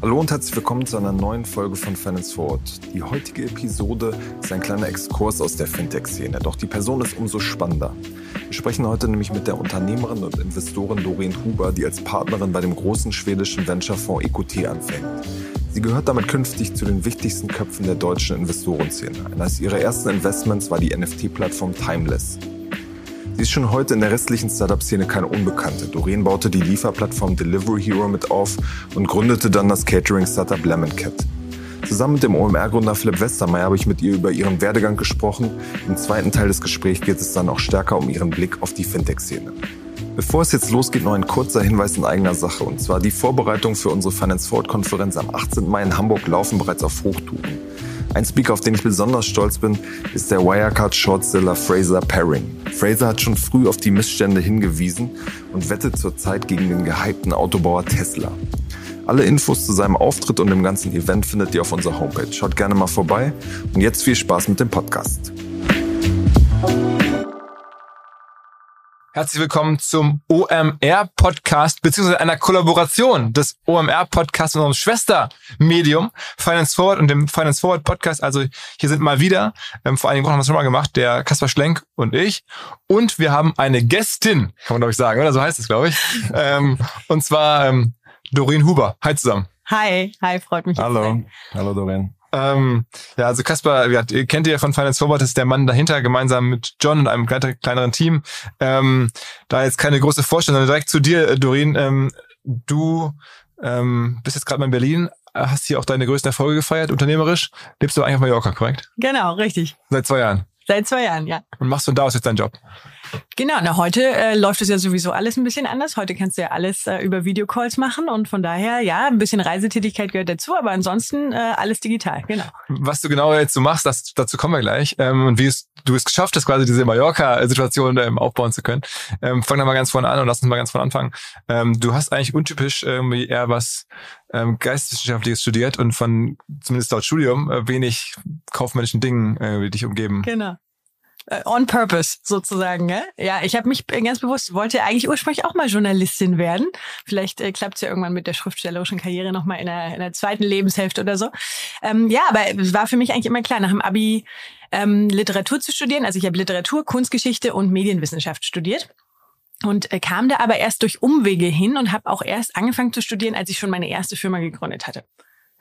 Hallo und herzlich willkommen zu einer neuen Folge von Finance Forward. Die heutige Episode ist ein kleiner Exkurs aus der Fintech-Szene, doch die Person ist umso spannender. Wir sprechen heute nämlich mit der Unternehmerin und Investorin Doreen Huber, die als Partnerin bei dem großen schwedischen Venture-Fonds EQT anfängt. Sie gehört damit künftig zu den wichtigsten Köpfen der deutschen Investorenszene. Eines ihrer ersten Investments war die NFT-Plattform Timeless. Sie ist schon heute in der restlichen Startup-Szene keine Unbekannte. Doreen baute die Lieferplattform Delivery Hero mit auf und gründete dann das Catering-Startup Lemon Cat. Zusammen mit dem OMR-Gründer Philipp Westermeier habe ich mit ihr über ihren Werdegang gesprochen. Im zweiten Teil des Gesprächs geht es dann auch stärker um ihren Blick auf die Fintech-Szene. Bevor es jetzt losgeht, noch ein kurzer Hinweis in eigener Sache. Und zwar die Vorbereitungen für unsere Finance Forward Konferenz am 18. Mai in Hamburg laufen bereits auf Hochtouren. Ein Speaker, auf den ich besonders stolz bin, ist der Wirecard Shortseller Fraser Paring. Fraser hat schon früh auf die Missstände hingewiesen und wettet zurzeit gegen den gehypten Autobauer Tesla. Alle Infos zu seinem Auftritt und dem ganzen Event findet ihr auf unserer Homepage. Schaut gerne mal vorbei und jetzt viel Spaß mit dem Podcast. Herzlich willkommen zum OMR-Podcast, beziehungsweise einer Kollaboration des OMR-Podcasts und unserem Schwestermedium Finance Forward und dem Finance Forward Podcast. Also hier sind mal wieder, ähm, vor einigen Wochen haben wir es schon mal gemacht, der Kaspar Schlenk und ich. Und wir haben eine Gästin, kann man glaube ich sagen, oder? So heißt es, glaube ich. ähm, und zwar ähm, Doreen Huber. Hi zusammen. Hi, hi, freut mich. Hallo, hallo Doreen. Ähm, ja, also Kaspar, ja, kennt ihr ja von Finance Forward, ist der Mann dahinter, gemeinsam mit John und einem kleineren Team. Ähm, da jetzt keine große Vorstellung, sondern direkt zu dir, Doreen. Ähm, du ähm, bist jetzt gerade mal in Berlin, hast hier auch deine größten Erfolge gefeiert, unternehmerisch. Lebst du eigentlich auf Mallorca, korrekt? Genau, richtig. Seit zwei Jahren. Seit zwei Jahren, ja. Und machst du da aus jetzt deinen Job? Genau, na heute äh, läuft es ja sowieso alles ein bisschen anders. Heute kannst du ja alles äh, über Videocalls machen und von daher, ja, ein bisschen Reisetätigkeit gehört dazu, aber ansonsten äh, alles digital, genau. Was du genau jetzt so machst, das, dazu kommen wir gleich. Ähm, und wie es, du es geschafft hast, quasi diese Mallorca-Situation ähm, aufbauen zu können. Ähm, fang da mal ganz vorne an und lass uns mal ganz vorne anfangen. Ähm, du hast eigentlich untypisch irgendwie eher was ähm, Geisteswissenschaftliches studiert und von, zumindest laut Studium, äh, wenig kaufmännischen Dingen äh, dich umgeben. Genau. Äh, on purpose sozusagen. Ja, ja ich habe mich ganz bewusst, wollte eigentlich ursprünglich auch mal Journalistin werden. Vielleicht äh, klappt es ja irgendwann mit der schriftstellerischen Karriere nochmal in der, in der zweiten Lebenshälfte oder so. Ähm, ja, aber es war für mich eigentlich immer klar, nach dem Abi ähm, Literatur zu studieren. Also ich habe Literatur, Kunstgeschichte und Medienwissenschaft studiert. Und äh, kam da aber erst durch Umwege hin und habe auch erst angefangen zu studieren, als ich schon meine erste Firma gegründet hatte.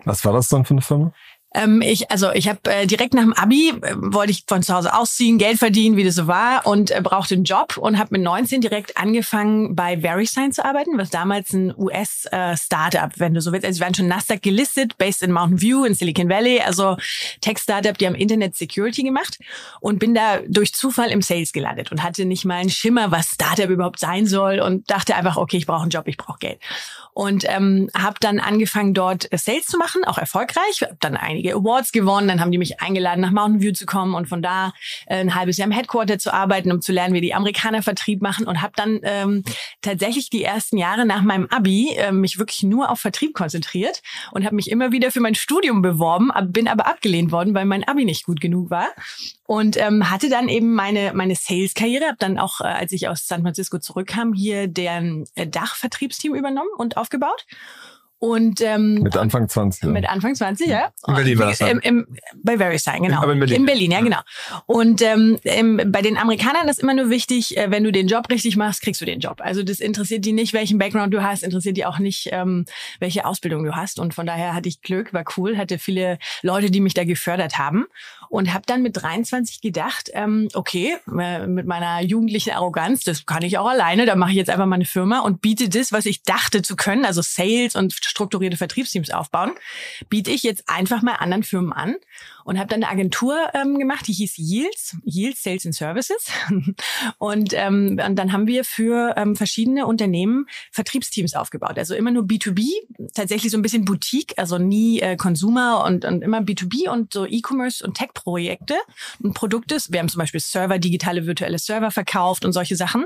Was war das dann für eine Firma? Ähm, ich, also ich habe äh, direkt nach dem Abi äh, wollte ich von zu Hause ausziehen, Geld verdienen, wie das so war, und äh, brauchte einen Job und habe mit 19 direkt angefangen bei VeriSign zu arbeiten, was damals ein US-Startup, äh, wenn du so willst. Also sie waren schon Nasdaq gelistet, based in Mountain View in Silicon Valley, also Tech-Startup, die haben Internet Security gemacht und bin da durch Zufall im Sales gelandet und hatte nicht mal einen Schimmer, was Startup überhaupt sein soll und dachte einfach, okay, ich brauche einen Job, ich brauche Geld und ähm, habe dann angefangen dort äh, Sales zu machen, auch erfolgreich. Hab dann einige Awards gewonnen, dann haben die mich eingeladen nach Mountain View zu kommen und von da äh, ein halbes Jahr im Headquarter zu arbeiten, um zu lernen, wie die Amerikaner Vertrieb machen. Und habe dann ähm, tatsächlich die ersten Jahre nach meinem Abi äh, mich wirklich nur auf Vertrieb konzentriert und habe mich immer wieder für mein Studium beworben, bin aber abgelehnt worden, weil mein Abi nicht gut genug war. Und ähm, hatte dann eben meine meine Sales Karriere, habe dann auch äh, als ich aus San Francisco zurückkam, hier deren äh, Dachvertriebsteam übernommen und aufgebaut. Und ähm, mit Anfang 20. Ja. Mit Anfang 20, ja. In Berlin war das Im, im, bei VeriSign, genau. Aber in Berlin. In Berlin, ja, genau. Und ähm, im, bei den Amerikanern ist immer nur wichtig, äh, wenn du den Job richtig machst, kriegst du den Job. Also das interessiert die nicht, welchen Background du hast, interessiert die auch nicht, ähm, welche Ausbildung du hast. Und von daher hatte ich Glück, war cool, hatte viele Leute, die mich da gefördert haben und habe dann mit 23 gedacht, ähm, okay, äh, mit meiner jugendlichen Arroganz, das kann ich auch alleine, da mache ich jetzt einfach mal eine Firma und biete das, was ich dachte zu können, also Sales und strukturierte Vertriebsteams aufbauen, biete ich jetzt einfach mal anderen Firmen an und habe dann eine Agentur ähm, gemacht, die hieß Yields, Yields Sales and Services. und, ähm, und dann haben wir für ähm, verschiedene Unternehmen Vertriebsteams aufgebaut. Also immer nur B2B, tatsächlich so ein bisschen Boutique, also nie äh, Consumer und, und immer B2B und so E-Commerce und Tech-Projekte und Produkte. Wir haben zum Beispiel Server, digitale virtuelle Server verkauft und solche Sachen.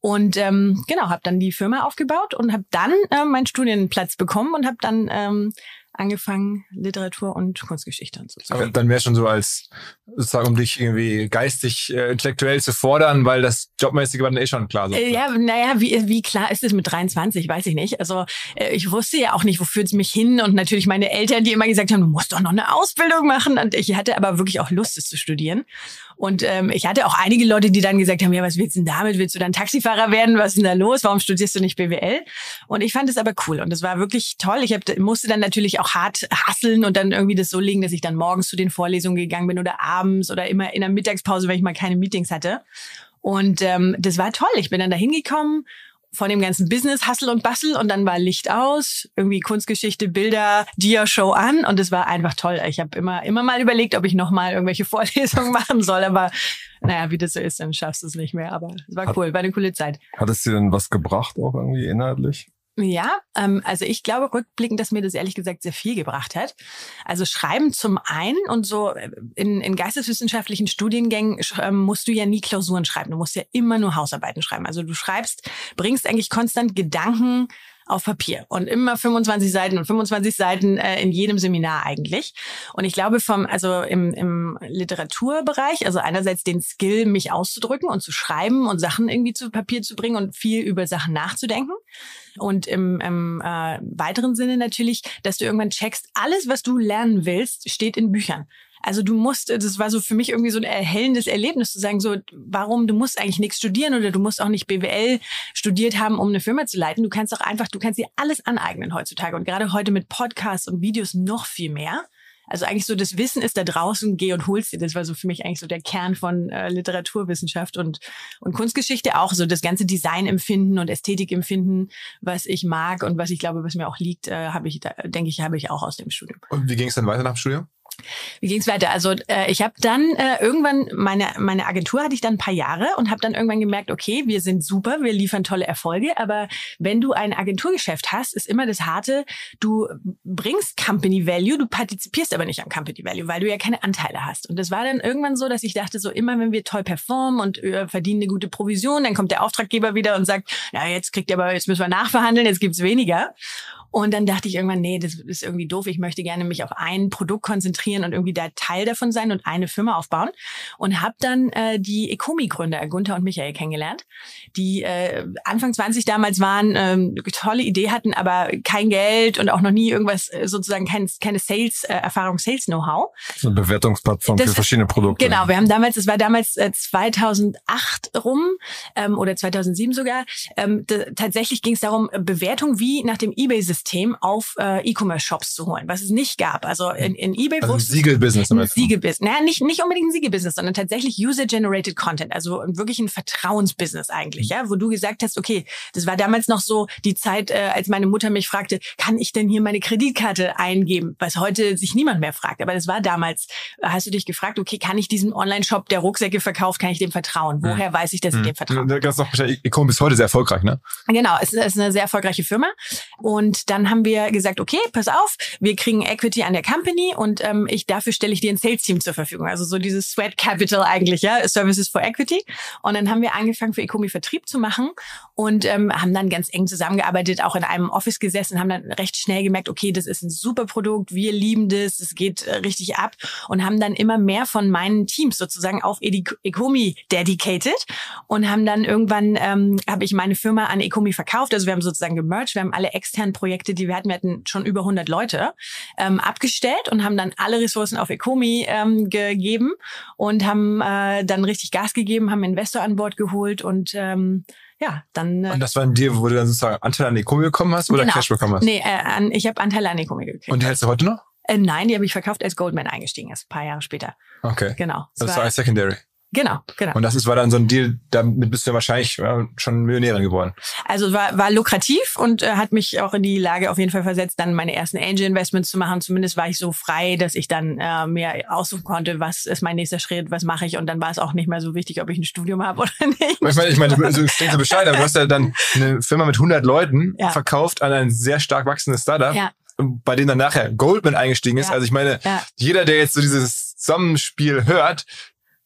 Und ähm, genau, habe dann die Firma aufgebaut und habe dann äh, meinen Studienplatz bekommen und habe dann ähm, angefangen, Literatur und Kunstgeschichte und so. Aber dann wäre schon so als, sozusagen, um dich irgendwie geistig, äh, intellektuell zu fordern, weil das Jobmäßige war dann eh schon klar. So. Äh, ja, naja, wie, wie klar ist es mit 23, weiß ich nicht. Also äh, ich wusste ja auch nicht, wo führt es mich hin und natürlich meine Eltern, die immer gesagt haben, du musst doch noch eine Ausbildung machen und ich hatte aber wirklich auch Lust, es zu studieren. Und ähm, ich hatte auch einige Leute, die dann gesagt haben, ja, was willst du denn damit? Willst du dann Taxifahrer werden? Was ist denn da los? Warum studierst du nicht BWL? Und ich fand es aber cool und es war wirklich toll. Ich hab, musste dann natürlich auch hart hasseln und dann irgendwie das so legen, dass ich dann morgens zu den Vorlesungen gegangen bin oder abends oder immer in der Mittagspause, wenn ich mal keine Meetings hatte. Und ähm, das war toll. Ich bin dann da hingekommen von dem ganzen Business, Hustle und Bustle und dann war Licht aus, irgendwie Kunstgeschichte, Bilder, Dia-Show an und es war einfach toll. Ich habe immer, immer mal überlegt, ob ich nochmal irgendwelche Vorlesungen machen soll, aber naja, wie das so ist, dann schaffst du es nicht mehr. Aber es war cool, war eine coole Zeit. Hat es dir denn was gebracht, auch irgendwie inhaltlich? Ja, ähm, also ich glaube rückblickend, dass mir das ehrlich gesagt sehr viel gebracht hat. Also Schreiben zum einen und so äh, in, in geisteswissenschaftlichen Studiengängen ähm, musst du ja nie Klausuren schreiben. Du musst ja immer nur Hausarbeiten schreiben. Also du schreibst, bringst eigentlich konstant Gedanken auf Papier und immer 25 Seiten und 25 Seiten äh, in jedem Seminar eigentlich. Und ich glaube vom, also im, im Literaturbereich, also einerseits den Skill, mich auszudrücken und zu schreiben und Sachen irgendwie zu Papier zu bringen und viel über Sachen nachzudenken. Und im, im äh, weiteren Sinne natürlich, dass du irgendwann checkst, alles, was du lernen willst, steht in Büchern. Also du musst, das war so für mich irgendwie so ein erhellendes Erlebnis zu sagen, so, warum, du musst eigentlich nichts studieren oder du musst auch nicht BWL studiert haben, um eine Firma zu leiten. Du kannst auch einfach, du kannst dir alles aneignen heutzutage und gerade heute mit Podcasts und Videos noch viel mehr. Also eigentlich so das Wissen ist da draußen, geh und holst dir. Das war so für mich eigentlich so der Kern von äh, Literaturwissenschaft und, und Kunstgeschichte auch. So das ganze Designempfinden und Ästhetikempfinden, was ich mag und was ich glaube, was mir auch liegt, äh, habe ich, denke ich, habe ich auch aus dem Studium. Und wie ging es dann weiter nach dem Studium? Wie ging's weiter? Also äh, ich habe dann äh, irgendwann meine meine Agentur hatte ich dann ein paar Jahre und habe dann irgendwann gemerkt, okay, wir sind super, wir liefern tolle Erfolge, aber wenn du ein Agenturgeschäft hast, ist immer das harte, du bringst Company Value, du partizipierst aber nicht am Company Value, weil du ja keine Anteile hast. Und das war dann irgendwann so, dass ich dachte, so immer wenn wir toll performen und äh, verdienen eine gute Provision, dann kommt der Auftraggeber wieder und sagt, ja, jetzt kriegt ihr aber jetzt müssen wir nachverhandeln, jetzt gibt's weniger. Und dann dachte ich irgendwann, nee, das ist irgendwie doof. Ich möchte gerne mich auf ein Produkt konzentrieren und irgendwie da Teil davon sein und eine Firma aufbauen. Und habe dann äh, die Ecomi-Gründer, Gunther und Michael, kennengelernt, die äh, Anfang 20 damals waren, ähm, tolle Idee hatten, aber kein Geld und auch noch nie irgendwas, äh, sozusagen kein, keine Sales-Erfahrung, Sales-Know-how. So eine Bewertungsplattform das für verschiedene Produkte. Genau, wir haben damals, es war damals äh, 2008 rum ähm, oder 2007 sogar, ähm, tatsächlich ging es darum, Bewertung wie nach dem Ebay-System System auf äh, E-Commerce-Shops zu holen, was es nicht gab. Also in, in eBay also ein Siegelbusiness. Ein Siegelbusiness. Naja, nicht, nicht unbedingt ein Siegelbusiness, sondern tatsächlich User-Generated Content, also wirklich ein Vertrauensbusiness eigentlich, ja, wo du gesagt hast, okay, das war damals noch so die Zeit, äh, als meine Mutter mich fragte, kann ich denn hier meine Kreditkarte eingeben, was heute sich niemand mehr fragt. Aber das war damals, hast du dich gefragt, okay, kann ich diesem Online-Shop, der Rucksäcke verkauft, kann ich dem vertrauen? Woher weiß ich, dass ich hm. dem vertraue? Ecom bis heute sehr erfolgreich, ne? Genau, es ist eine sehr erfolgreiche Firma und dann haben wir gesagt, okay, pass auf, wir kriegen Equity an der Company und ähm, ich dafür stelle ich dir ein Sales Team zur Verfügung. Also so dieses Sweat Capital eigentlich, ja, Services for Equity. Und dann haben wir angefangen für Ecomi Vertrieb zu machen und ähm, haben dann ganz eng zusammengearbeitet, auch in einem Office gesessen, haben dann recht schnell gemerkt, okay, das ist ein super Produkt, wir lieben das, es geht äh, richtig ab und haben dann immer mehr von meinen Teams sozusagen auf Ecomi dedicated und haben dann irgendwann ähm, habe ich meine Firma an Ecomi verkauft, also wir haben sozusagen gemerged, wir haben alle externen Projekte, die wir hatten, wir hatten schon über 100 Leute, ähm, abgestellt und haben dann alle Ressourcen auf Ecomi ähm, gegeben und haben äh, dann richtig Gas gegeben, haben Investor an Bord geholt und ähm, ja, dann. Äh, und das war ein Deal, wo du dann sozusagen Anteil an Ecomi bekommen hast oder genau. Cash bekommen hast? Nee, äh, an, ich habe Anteile an Ecomi gekriegt. Und die hältst du heute noch? Äh, nein, die habe ich verkauft, als Goldman eingestiegen ist, ein paar Jahre später. Okay. Genau. Das, das war als Secondary. Genau, genau. Und das ist, war dann so ein Deal, damit bist du ja wahrscheinlich ja, schon Millionärin geworden. Also war, war lukrativ und äh, hat mich auch in die Lage auf jeden Fall versetzt, dann meine ersten Angel Investments zu machen. Zumindest war ich so frei, dass ich dann äh, mehr aussuchen konnte, was ist mein nächster Schritt, was mache ich. Und dann war es auch nicht mehr so wichtig, ob ich ein Studium habe oder nicht. Ich meine, ich meine, du klingt so Bescheid, aber du hast ja dann eine Firma mit 100 Leuten ja. verkauft an ein sehr stark wachsendes Startup. Ja bei denen dann nachher Goldman eingestiegen ist. Ja. Also ich meine, ja. jeder, der jetzt so dieses Zusammenspiel hört,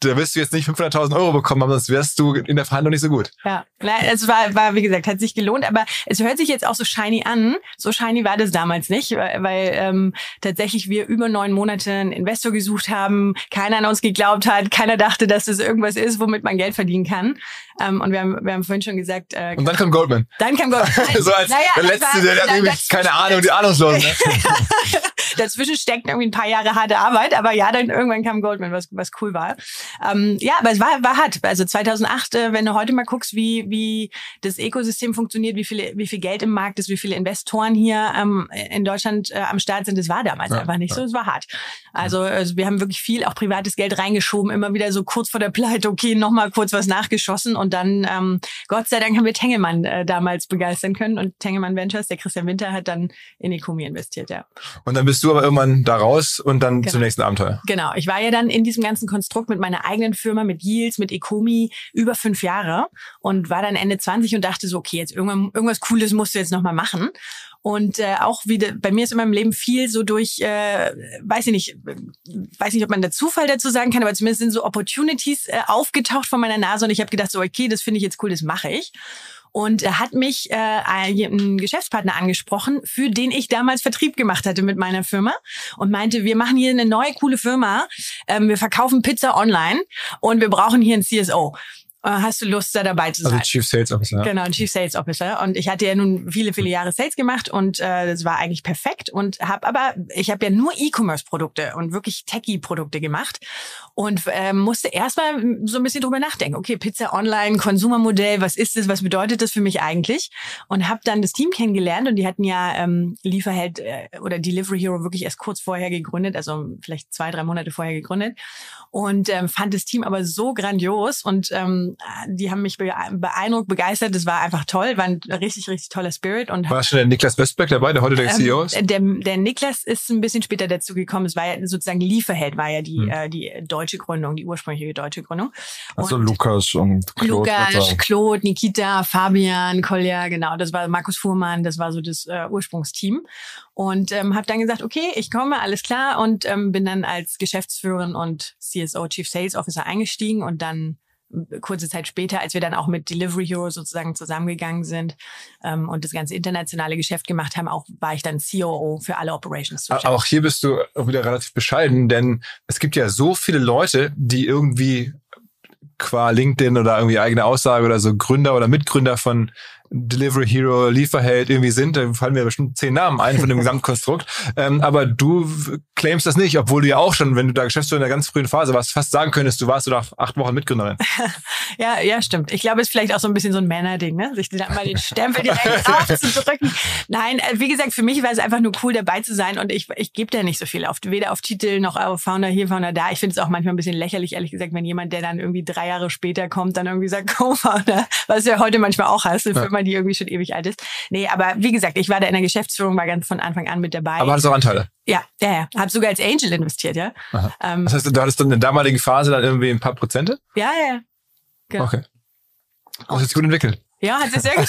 da wirst du jetzt nicht 500.000 Euro bekommen haben, sonst wärst du in der Verhandlung nicht so gut. Ja, es war, war, wie gesagt, hat sich gelohnt, aber es hört sich jetzt auch so shiny an. So shiny war das damals nicht, weil, weil ähm, tatsächlich wir über neun Monate einen Investor gesucht haben, keiner an uns geglaubt hat, keiner dachte, dass das irgendwas ist, womit man Geld verdienen kann. Ähm, und wir haben, wir haben vorhin schon gesagt. Äh, und dann kam Goldman. Dann kam Goldman. so als naja, der Letzte, war, der hat irgendwie keine Ahnung, die Ahnungslosen. Ne? Dazwischen steckt irgendwie ein paar Jahre harte Arbeit, aber ja, dann irgendwann kam Goldman, was, was cool war. Ähm, ja, aber es war, war hart. Also 2008, äh, wenn du heute mal guckst, wie, wie das Ökosystem funktioniert, wie, viele, wie viel Geld im Markt ist, wie viele Investoren hier ähm, in Deutschland äh, am Start sind, das war damals ja, einfach nicht ja. so, es war hart. Also, also wir haben wirklich viel auch privates Geld reingeschoben, immer wieder so kurz vor der Pleite, okay, nochmal kurz was nachgeschossen und dann, ähm, Gott sei Dank haben wir Tengelmann äh, damals begeistern können und Tengelmann Ventures, der Christian Winter hat dann in Ecomi investiert, ja. Und dann bist du aber irgendwann da raus und dann genau. zum nächsten Abenteuer. Genau, ich war ja dann in diesem ganzen Konstrukt mit meiner eigenen Firma, mit Yields, mit Ecomi über fünf Jahre und war dann Ende 20 und dachte so, okay, jetzt irgendwann, irgendwas Cooles musst du jetzt nochmal machen. Und äh, auch wieder, bei mir ist in meinem Leben viel so durch, äh, weiß ich nicht, weiß nicht, ob man der Zufall dazu sagen kann, aber zumindest sind so Opportunities äh, aufgetaucht vor meiner Nase und ich habe gedacht, so, okay, das finde ich jetzt cool, das mache ich. Und er hat mich äh, einen Geschäftspartner angesprochen, für den ich damals Vertrieb gemacht hatte mit meiner Firma und meinte, wir machen hier eine neue coole Firma, ähm, wir verkaufen Pizza online und wir brauchen hier einen CSO. Äh, hast du Lust, da dabei zu also sein? Also Chief Sales Officer. Genau, Chief Sales Officer. Und ich hatte ja nun viele, viele Jahre Sales gemacht und äh, das war eigentlich perfekt. Und habe aber, ich habe ja nur E-Commerce-Produkte und wirklich Techie-Produkte gemacht und äh, musste erstmal so ein bisschen drüber nachdenken. Okay, Pizza Online, Konsumermodell, was ist das? Was bedeutet das für mich eigentlich? Und habe dann das Team kennengelernt und die hatten ja ähm, Lieferheld äh, oder Delivery Hero wirklich erst kurz vorher gegründet, also vielleicht zwei, drei Monate vorher gegründet und ähm, fand das Team aber so grandios und ähm, die haben mich beeindruckt, begeistert. Das war einfach toll, war ein richtig, richtig toller Spirit. Und war schon der Niklas Westberg dabei, der heute der ähm, CEO ist? Der, der Niklas ist ein bisschen später dazu gekommen. Es war ja sozusagen Lieferheld, war ja die, hm. äh, die deutsche Gründung, die ursprüngliche deutsche Gründung. Also Lukas und Claude. Lukas, Claude, Nikita, Fabian, Kolja, genau. Das war Markus Fuhrmann, das war so das äh, Ursprungsteam. Und ähm, habe dann gesagt, okay, ich komme, alles klar. Und ähm, bin dann als Geschäftsführerin und CSO, Chief Sales Officer eingestiegen und dann äh, kurze Zeit später, als wir dann auch mit Delivery Hero sozusagen zusammengegangen sind ähm, und das ganze internationale Geschäft gemacht haben, auch war ich dann COO für alle Operations. Auch hier bist du wieder relativ bescheiden, denn es gibt ja so viele Leute, die irgendwie qua LinkedIn oder irgendwie eigene Aussage oder so Gründer oder Mitgründer von Delivery Hero, Lieferheld irgendwie sind, da fallen mir bestimmt zehn Namen ein von dem Gesamtkonstrukt. Ähm, aber du claimst das nicht, obwohl du ja auch schon, wenn du da Geschäftsführer in der ganz frühen Phase warst, fast sagen könntest, du warst du nach acht Wochen Mitgründerin. ja, ja, stimmt. Ich glaube, es ist vielleicht auch so ein bisschen so ein Männerding, ne? sich dann mal den Stempel direkt aufzudrücken. Nein, äh, wie gesagt, für mich war es einfach nur cool, dabei zu sein und ich, ich gebe da nicht so viel auf, weder auf Titel noch auf Founder hier, Founder da. Ich finde es auch manchmal ein bisschen lächerlich, ehrlich gesagt, wenn jemand, der dann irgendwie drei Jahre später kommt, dann irgendwie sagt Co-Founder, was ja heute manchmal auch hast. Ja Firma, die irgendwie schon ewig alt ist. Nee, aber wie gesagt, ich war da in der Geschäftsführung, war ganz von Anfang an mit dabei. Aber hattest auch Anteile? Ja, ja, ja. Hab sogar als Angel investiert, ja. Ähm, das heißt, du hattest dann in der damaligen Phase dann irgendwie ein paar Prozente? Ja, ja. Genau. Okay. Das hat sich gut entwickelt. Ja, hat sich sehr gut.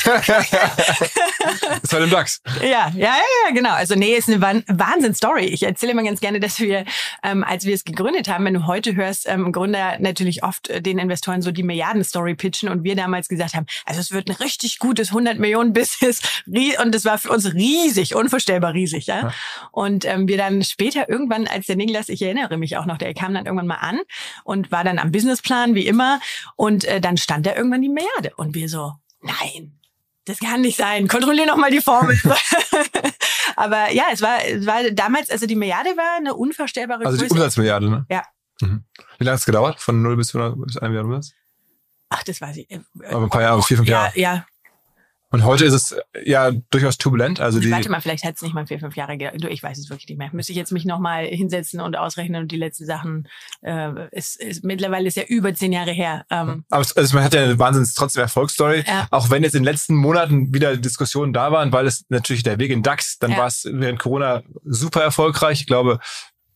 das war dem DAX. Ja, ja, ja, genau. Also nee, ist eine Wahnsinn-Story. Ich erzähle immer ganz gerne, dass wir, ähm, als wir es gegründet haben, wenn du heute hörst, ähm, Gründer natürlich oft äh, den Investoren so die Milliarden-Story pitchen und wir damals gesagt haben, also es wird ein richtig gutes 100 Millionen Business und es war für uns riesig, unvorstellbar riesig. Ja? ja. Und ähm, wir dann später irgendwann, als der Niklas, ich erinnere mich auch noch, der kam dann irgendwann mal an und war dann am Businessplan wie immer und äh, dann stand da irgendwann die Milliarde und wir so, nein, das kann nicht sein. Kontrollier noch mal die Formel. Aber ja, es war, es war damals, also die Milliarde war eine unvorstellbare Also die Umsatzmilliarde, ne? Ja. Mhm. Wie lange hat es gedauert? Von 0 bis 100 bis 1 Milliarde Umsatz? Ach, das weiß ich. Aber ein paar Jahre, vier, fünf Jahre. Ja, ja. Und heute ist es ja durchaus turbulent. Also die Warte mal, vielleicht hat es nicht mal vier, fünf Jahre gedauert. Ich weiß es wirklich nicht mehr. Müsste ich jetzt mich nochmal hinsetzen und ausrechnen und die letzten Sachen, äh, ist, ist, mittlerweile ist ja über zehn Jahre her. Ähm. Aber es, also man hat ja eine wahnsinns trotzdem Erfolgsstory. Ja. Auch wenn jetzt in den letzten Monaten wieder Diskussionen da waren, weil es natürlich der Weg in DAX, dann ja. war es während Corona super erfolgreich. Ich glaube,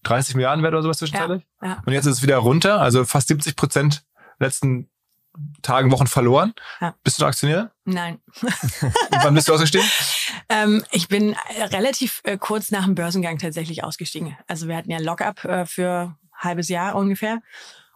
30 Milliarden wert oder sowas zwischenzeitlich. Ja. Ja. Und jetzt ist es wieder runter, also fast 70 Prozent letzten Tagen, Wochen verloren. Ja. Bist du Aktionär? Nein. wann bist du ausgestiegen? Ähm, ich bin relativ äh, kurz nach dem Börsengang tatsächlich ausgestiegen. Also wir hatten ja Lockup äh, für ein halbes Jahr ungefähr.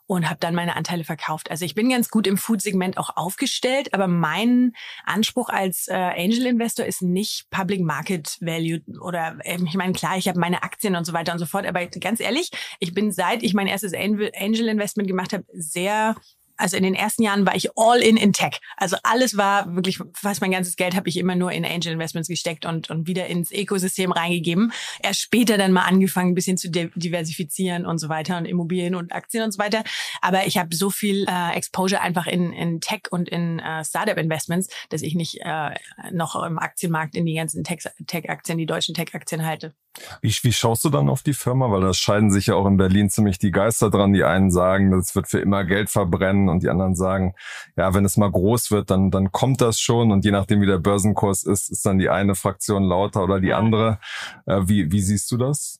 und habe dann meine Anteile verkauft. Also ich bin ganz gut im Food-Segment auch aufgestellt, aber mein Anspruch als äh, Angel-Investor ist nicht Public Market Value oder äh, ich meine, klar, ich habe meine Aktien und so weiter und so fort, aber ganz ehrlich, ich bin seit ich mein erstes Angel-Investment gemacht habe, sehr also in den ersten Jahren war ich all in in Tech. Also alles war wirklich, fast mein ganzes Geld habe ich immer nur in Angel Investments gesteckt und, und wieder ins Ökosystem reingegeben. Erst später dann mal angefangen, ein bisschen zu diversifizieren und so weiter und Immobilien und Aktien und so weiter. Aber ich habe so viel äh, Exposure einfach in, in Tech und in äh, Startup Investments, dass ich nicht äh, noch im Aktienmarkt in die ganzen Tech-Aktien, die deutschen Tech-Aktien halte. Wie, wie schaust du dann auf die Firma? Weil da scheiden sich ja auch in Berlin ziemlich die Geister dran. Die einen sagen, das wird für immer Geld verbrennen und die anderen sagen, ja, wenn es mal groß wird, dann, dann kommt das schon und je nachdem, wie der Börsenkurs ist, ist dann die eine Fraktion lauter oder die andere. Äh, wie, wie siehst du das?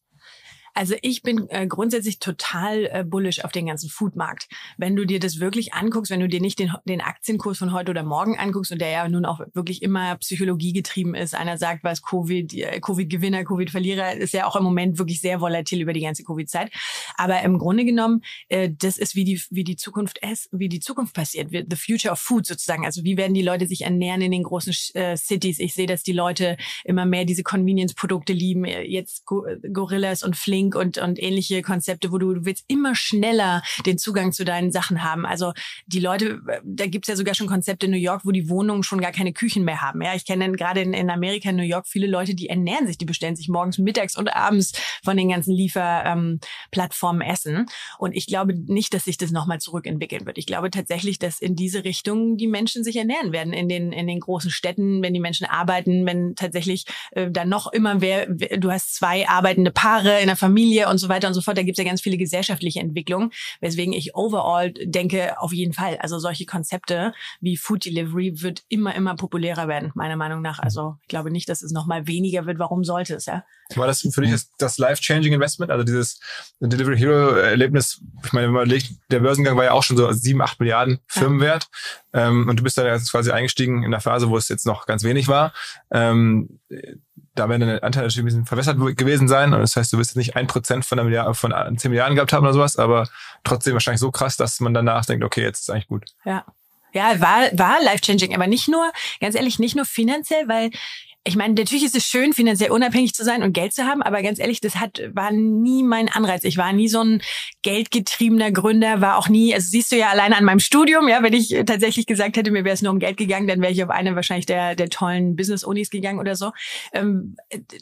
Also ich bin äh, grundsätzlich total äh, bullish auf den ganzen Foodmarkt. Wenn du dir das wirklich anguckst, wenn du dir nicht den, den Aktienkurs von heute oder morgen anguckst und der ja nun auch wirklich immer Psychologie getrieben ist. Einer sagt, was Covid, äh, Covid-Gewinner, Covid-Verlierer, ist ja auch im Moment wirklich sehr volatil über die ganze Covid-Zeit. Aber im Grunde genommen, äh, das ist wie die, wie die Zukunft ist, wie die Zukunft passiert. The future of food sozusagen. Also wie werden die Leute sich ernähren in den großen äh, Cities? Ich sehe, dass die Leute immer mehr diese Convenience-Produkte lieben. Jetzt Gorillas und Flink Link und, und ähnliche Konzepte, wo du, du willst immer schneller den Zugang zu deinen Sachen haben. Also die Leute, da gibt's ja sogar schon Konzepte in New York, wo die Wohnungen schon gar keine Küchen mehr haben. Ja, ich kenne gerade in, in Amerika, in New York, viele Leute, die ernähren sich, die bestellen sich morgens, mittags und abends von den ganzen Lieferplattformen ähm, Essen. Und ich glaube nicht, dass sich das nochmal zurückentwickeln wird. Ich glaube tatsächlich, dass in diese Richtung die Menschen sich ernähren werden in den, in den großen Städten, wenn die Menschen arbeiten, wenn tatsächlich äh, dann noch immer wer, du hast zwei arbeitende Paare in der Familie, Familie und so weiter und so fort. Da gibt es ja ganz viele gesellschaftliche Entwicklungen, weswegen ich overall denke, auf jeden Fall, also solche Konzepte wie Food Delivery wird immer, immer populärer werden, meiner Meinung nach. Also ich glaube nicht, dass es nochmal weniger wird. Warum sollte es, ja? War das für dich das, das Life-Changing Investment, also dieses Delivery Hero Erlebnis? Ich meine, wenn man legt, der Börsengang war ja auch schon so sieben, acht Milliarden Firmenwert. Ja. Ähm, und du bist dann jetzt quasi eingestiegen in der Phase, wo es jetzt noch ganz wenig war. Ähm, da werden deine Anteile natürlich ein bisschen verwässert gewesen sein. Und das heißt, du wirst jetzt nicht ein Prozent von von 10 Milliarden gehabt haben oder sowas, aber trotzdem wahrscheinlich so krass, dass man danach denkt, okay, jetzt ist eigentlich gut. Ja. Ja, war, war life-changing, aber nicht nur, ganz ehrlich, nicht nur finanziell, weil ich meine, natürlich ist es schön, finanziell unabhängig zu sein und Geld zu haben, aber ganz ehrlich, das hat, war nie mein Anreiz. Ich war nie so ein geldgetriebener Gründer, war auch nie, also siehst du ja alleine an meinem Studium, ja, wenn ich tatsächlich gesagt hätte, mir wäre es nur um Geld gegangen, dann wäre ich auf eine wahrscheinlich der, der tollen Business-Unis gegangen oder so. Ähm,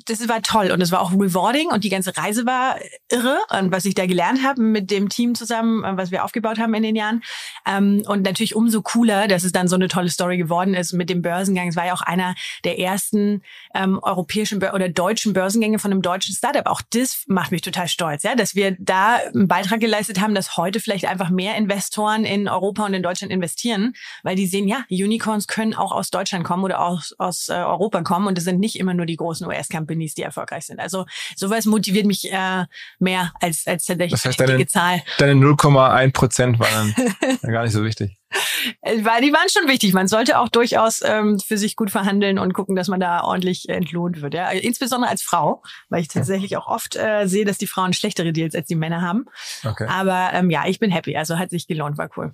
das war toll und es war auch rewarding und die ganze Reise war irre und was ich da gelernt habe mit dem Team zusammen, was wir aufgebaut haben in den Jahren. Ähm, und natürlich umso cooler, dass es dann so eine tolle Story geworden ist mit dem Börsengang. Es war ja auch einer der ersten ähm, europäischen oder deutschen Börsengänge von einem deutschen Startup. Auch das macht mich total stolz, ja, dass wir da einen Beitrag geleistet haben, dass heute vielleicht einfach mehr Investoren in Europa und in Deutschland investieren, weil die sehen, ja, Unicorns können auch aus Deutschland kommen oder aus, aus äh, Europa kommen und es sind nicht immer nur die großen US-Companies, die erfolgreich sind. Also sowas motiviert mich äh, mehr als, als tatsächlich das heißt, deine, Zahl. Deine 0,1 Prozent waren dann gar nicht so wichtig. Weil die waren schon wichtig. Man sollte auch durchaus ähm, für sich gut verhandeln und gucken, dass man da ordentlich entlohnt wird. Ja? Insbesondere als Frau, weil ich tatsächlich auch oft äh, sehe, dass die Frauen schlechtere Deals als die Männer haben. Okay. Aber ähm, ja, ich bin happy. Also hat sich gelohnt, war cool.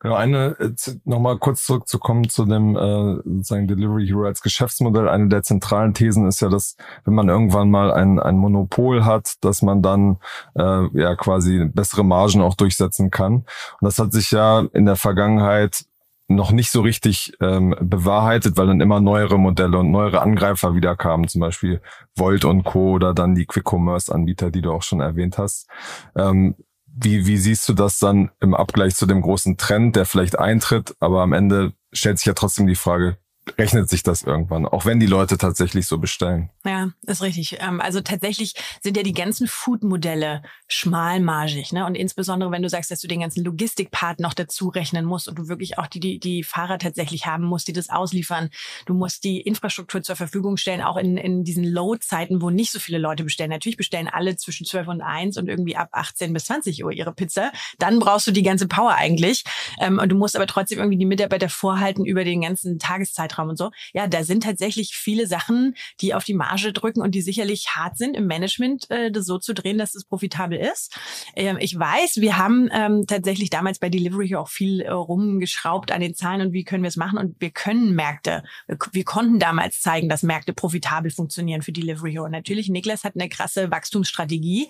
Genau, eine, äh, nochmal kurz zurückzukommen zu dem äh, sozusagen Delivery Hero als Geschäftsmodell. Eine der zentralen Thesen ist ja, dass wenn man irgendwann mal ein, ein Monopol hat, dass man dann äh, ja quasi bessere Margen auch durchsetzen kann. Und das hat sich ja in der Vergangenheit noch nicht so richtig ähm, bewahrheitet, weil dann immer neuere Modelle und neuere Angreifer wieder kamen, zum Beispiel Volt und Co. oder dann die Quick-Commerce-Anbieter, die du auch schon erwähnt hast. Ähm, wie, wie siehst du das dann im Abgleich zu dem großen Trend, der vielleicht eintritt, aber am Ende stellt sich ja trotzdem die Frage, rechnet sich das irgendwann, auch wenn die Leute tatsächlich so bestellen. Ja, ist richtig. Ähm, also tatsächlich sind ja die ganzen Food-Modelle schmalmargig, ne? Und insbesondere, wenn du sagst, dass du den ganzen Logistikpart noch dazu rechnen musst und du wirklich auch die, die, die Fahrer tatsächlich haben musst, die das ausliefern. Du musst die Infrastruktur zur Verfügung stellen, auch in, in diesen Low-Zeiten, wo nicht so viele Leute bestellen. Natürlich bestellen alle zwischen 12 und 1 und irgendwie ab 18 bis 20 Uhr ihre Pizza. Dann brauchst du die ganze Power eigentlich. Ähm, und du musst aber trotzdem irgendwie die Mitarbeiter vorhalten über den ganzen Tageszeitraum Zeitraum und so. Ja, da sind tatsächlich viele Sachen, die auf die Marge drücken und die sicherlich hart sind im Management, äh, das so zu drehen, dass es profitabel ist. Ähm, ich weiß, wir haben ähm, tatsächlich damals bei Delivery auch viel äh, rumgeschraubt an den Zahlen und wie können wir es machen und wir können Märkte, wir, konnten damals zeigen, dass Märkte profitabel funktionieren für Delivery Hero. Natürlich, Niklas hat eine krasse Wachstumsstrategie,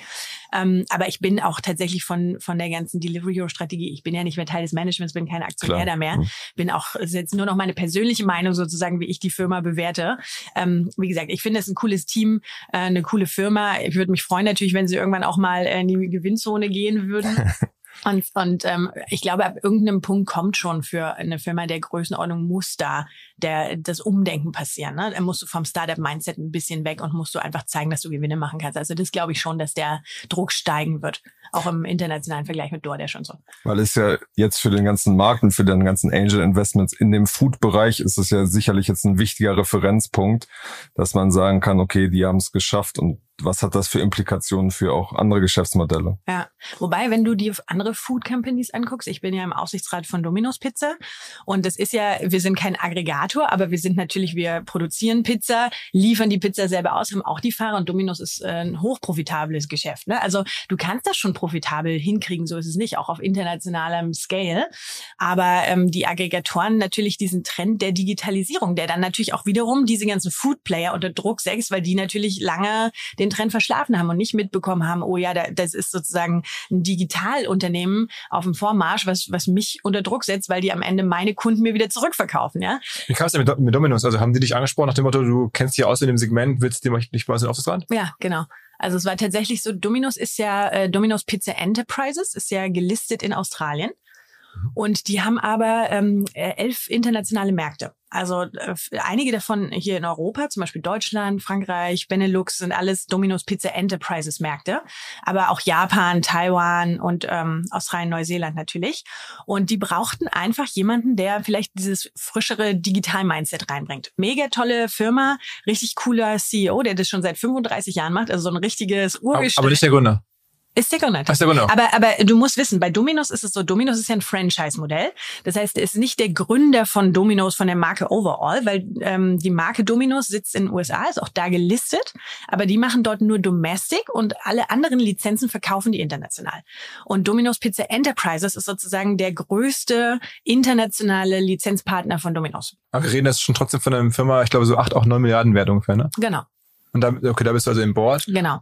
ähm, aber ich bin auch tatsächlich von, von der ganzen Delivery Hero Strategie, ich bin ja nicht mehr Teil des Managements, bin kein Aktionär Klar. da mehr, mhm. bin auch, ist jetzt nur noch meine persönliche Meinung sozusagen, wie ich die Firma bewerte. Ähm, wie gesagt, ich finde es ein cooles Team, äh, eine coole Firma. Ich würde mich freuen natürlich, wenn sie irgendwann auch mal in die Gewinnzone gehen würden. Und, und ähm, ich glaube, ab irgendeinem Punkt kommt schon für eine Firma der Größenordnung muss da der, das Umdenken passieren. Ne? Da musst du vom Startup-Mindset ein bisschen weg und musst du einfach zeigen, dass du Gewinne machen kannst. Also das glaube ich schon, dass der Druck steigen wird. Auch im internationalen Vergleich mit DoorDash schon so. Weil es ja jetzt für den ganzen Markt und für den ganzen Angel Investments in dem Food-Bereich ist es ja sicherlich jetzt ein wichtiger Referenzpunkt, dass man sagen kann, okay, die haben es geschafft und was hat das für Implikationen für auch andere Geschäftsmodelle? Ja, wobei, wenn du die andere Food Companies anguckst, ich bin ja im Aufsichtsrat von Domino's Pizza und das ist ja, wir sind kein Aggregator, aber wir sind natürlich, wir produzieren Pizza, liefern die Pizza selber aus, haben auch die Fahrer und Domino's ist äh, ein hochprofitables Geschäft. Ne? Also du kannst das schon profitabel hinkriegen, so ist es nicht, auch auf internationalem Scale. Aber ähm, die Aggregatoren natürlich diesen Trend der Digitalisierung, der dann natürlich auch wiederum diese ganzen Food Player unter Druck setzt, weil die natürlich lange den den Trend verschlafen haben und nicht mitbekommen haben, oh ja, das ist sozusagen ein Digitalunternehmen auf dem Vormarsch, was, was mich unter Druck setzt, weil die am Ende meine Kunden mir wieder zurückverkaufen, ja. Wie kam es denn mit, mit Dominos? Also haben die dich angesprochen nach dem Motto, du kennst dich aus in dem Segment, willst du dich bei uns in Office Ja, genau. Also es war tatsächlich so, Dominos ist ja, äh, Dominos Pizza Enterprises ist ja gelistet in Australien. Und die haben aber ähm, äh, elf internationale Märkte. Also äh, einige davon hier in Europa, zum Beispiel Deutschland, Frankreich, Benelux, sind alles Domino's Pizza Enterprises Märkte, aber auch Japan, Taiwan und ähm, Australien, Neuseeland natürlich. Und die brauchten einfach jemanden, der vielleicht dieses frischere Digital-Mindset reinbringt. Mega tolle Firma, richtig cooler CEO, der das schon seit 35 Jahren macht, also so ein richtiges Urgestein. Aber nicht der Gründer. Ist Gründer. Ist Gründer. Aber, aber du musst wissen, bei Dominos ist es so, Dominos ist ja ein Franchise-Modell. Das heißt, er ist nicht der Gründer von Dominos, von der Marke Overall, weil ähm, die Marke Dominos sitzt in den USA, ist auch da gelistet, aber die machen dort nur Domestic und alle anderen Lizenzen verkaufen die international. Und Dominos Pizza Enterprises ist sozusagen der größte internationale Lizenzpartner von Dominos. Aber wir reden jetzt schon trotzdem von einer Firma, ich glaube so acht, auch neun Milliarden Wert ungefähr, ne? Genau. Und da, okay, da bist du also im Board. Genau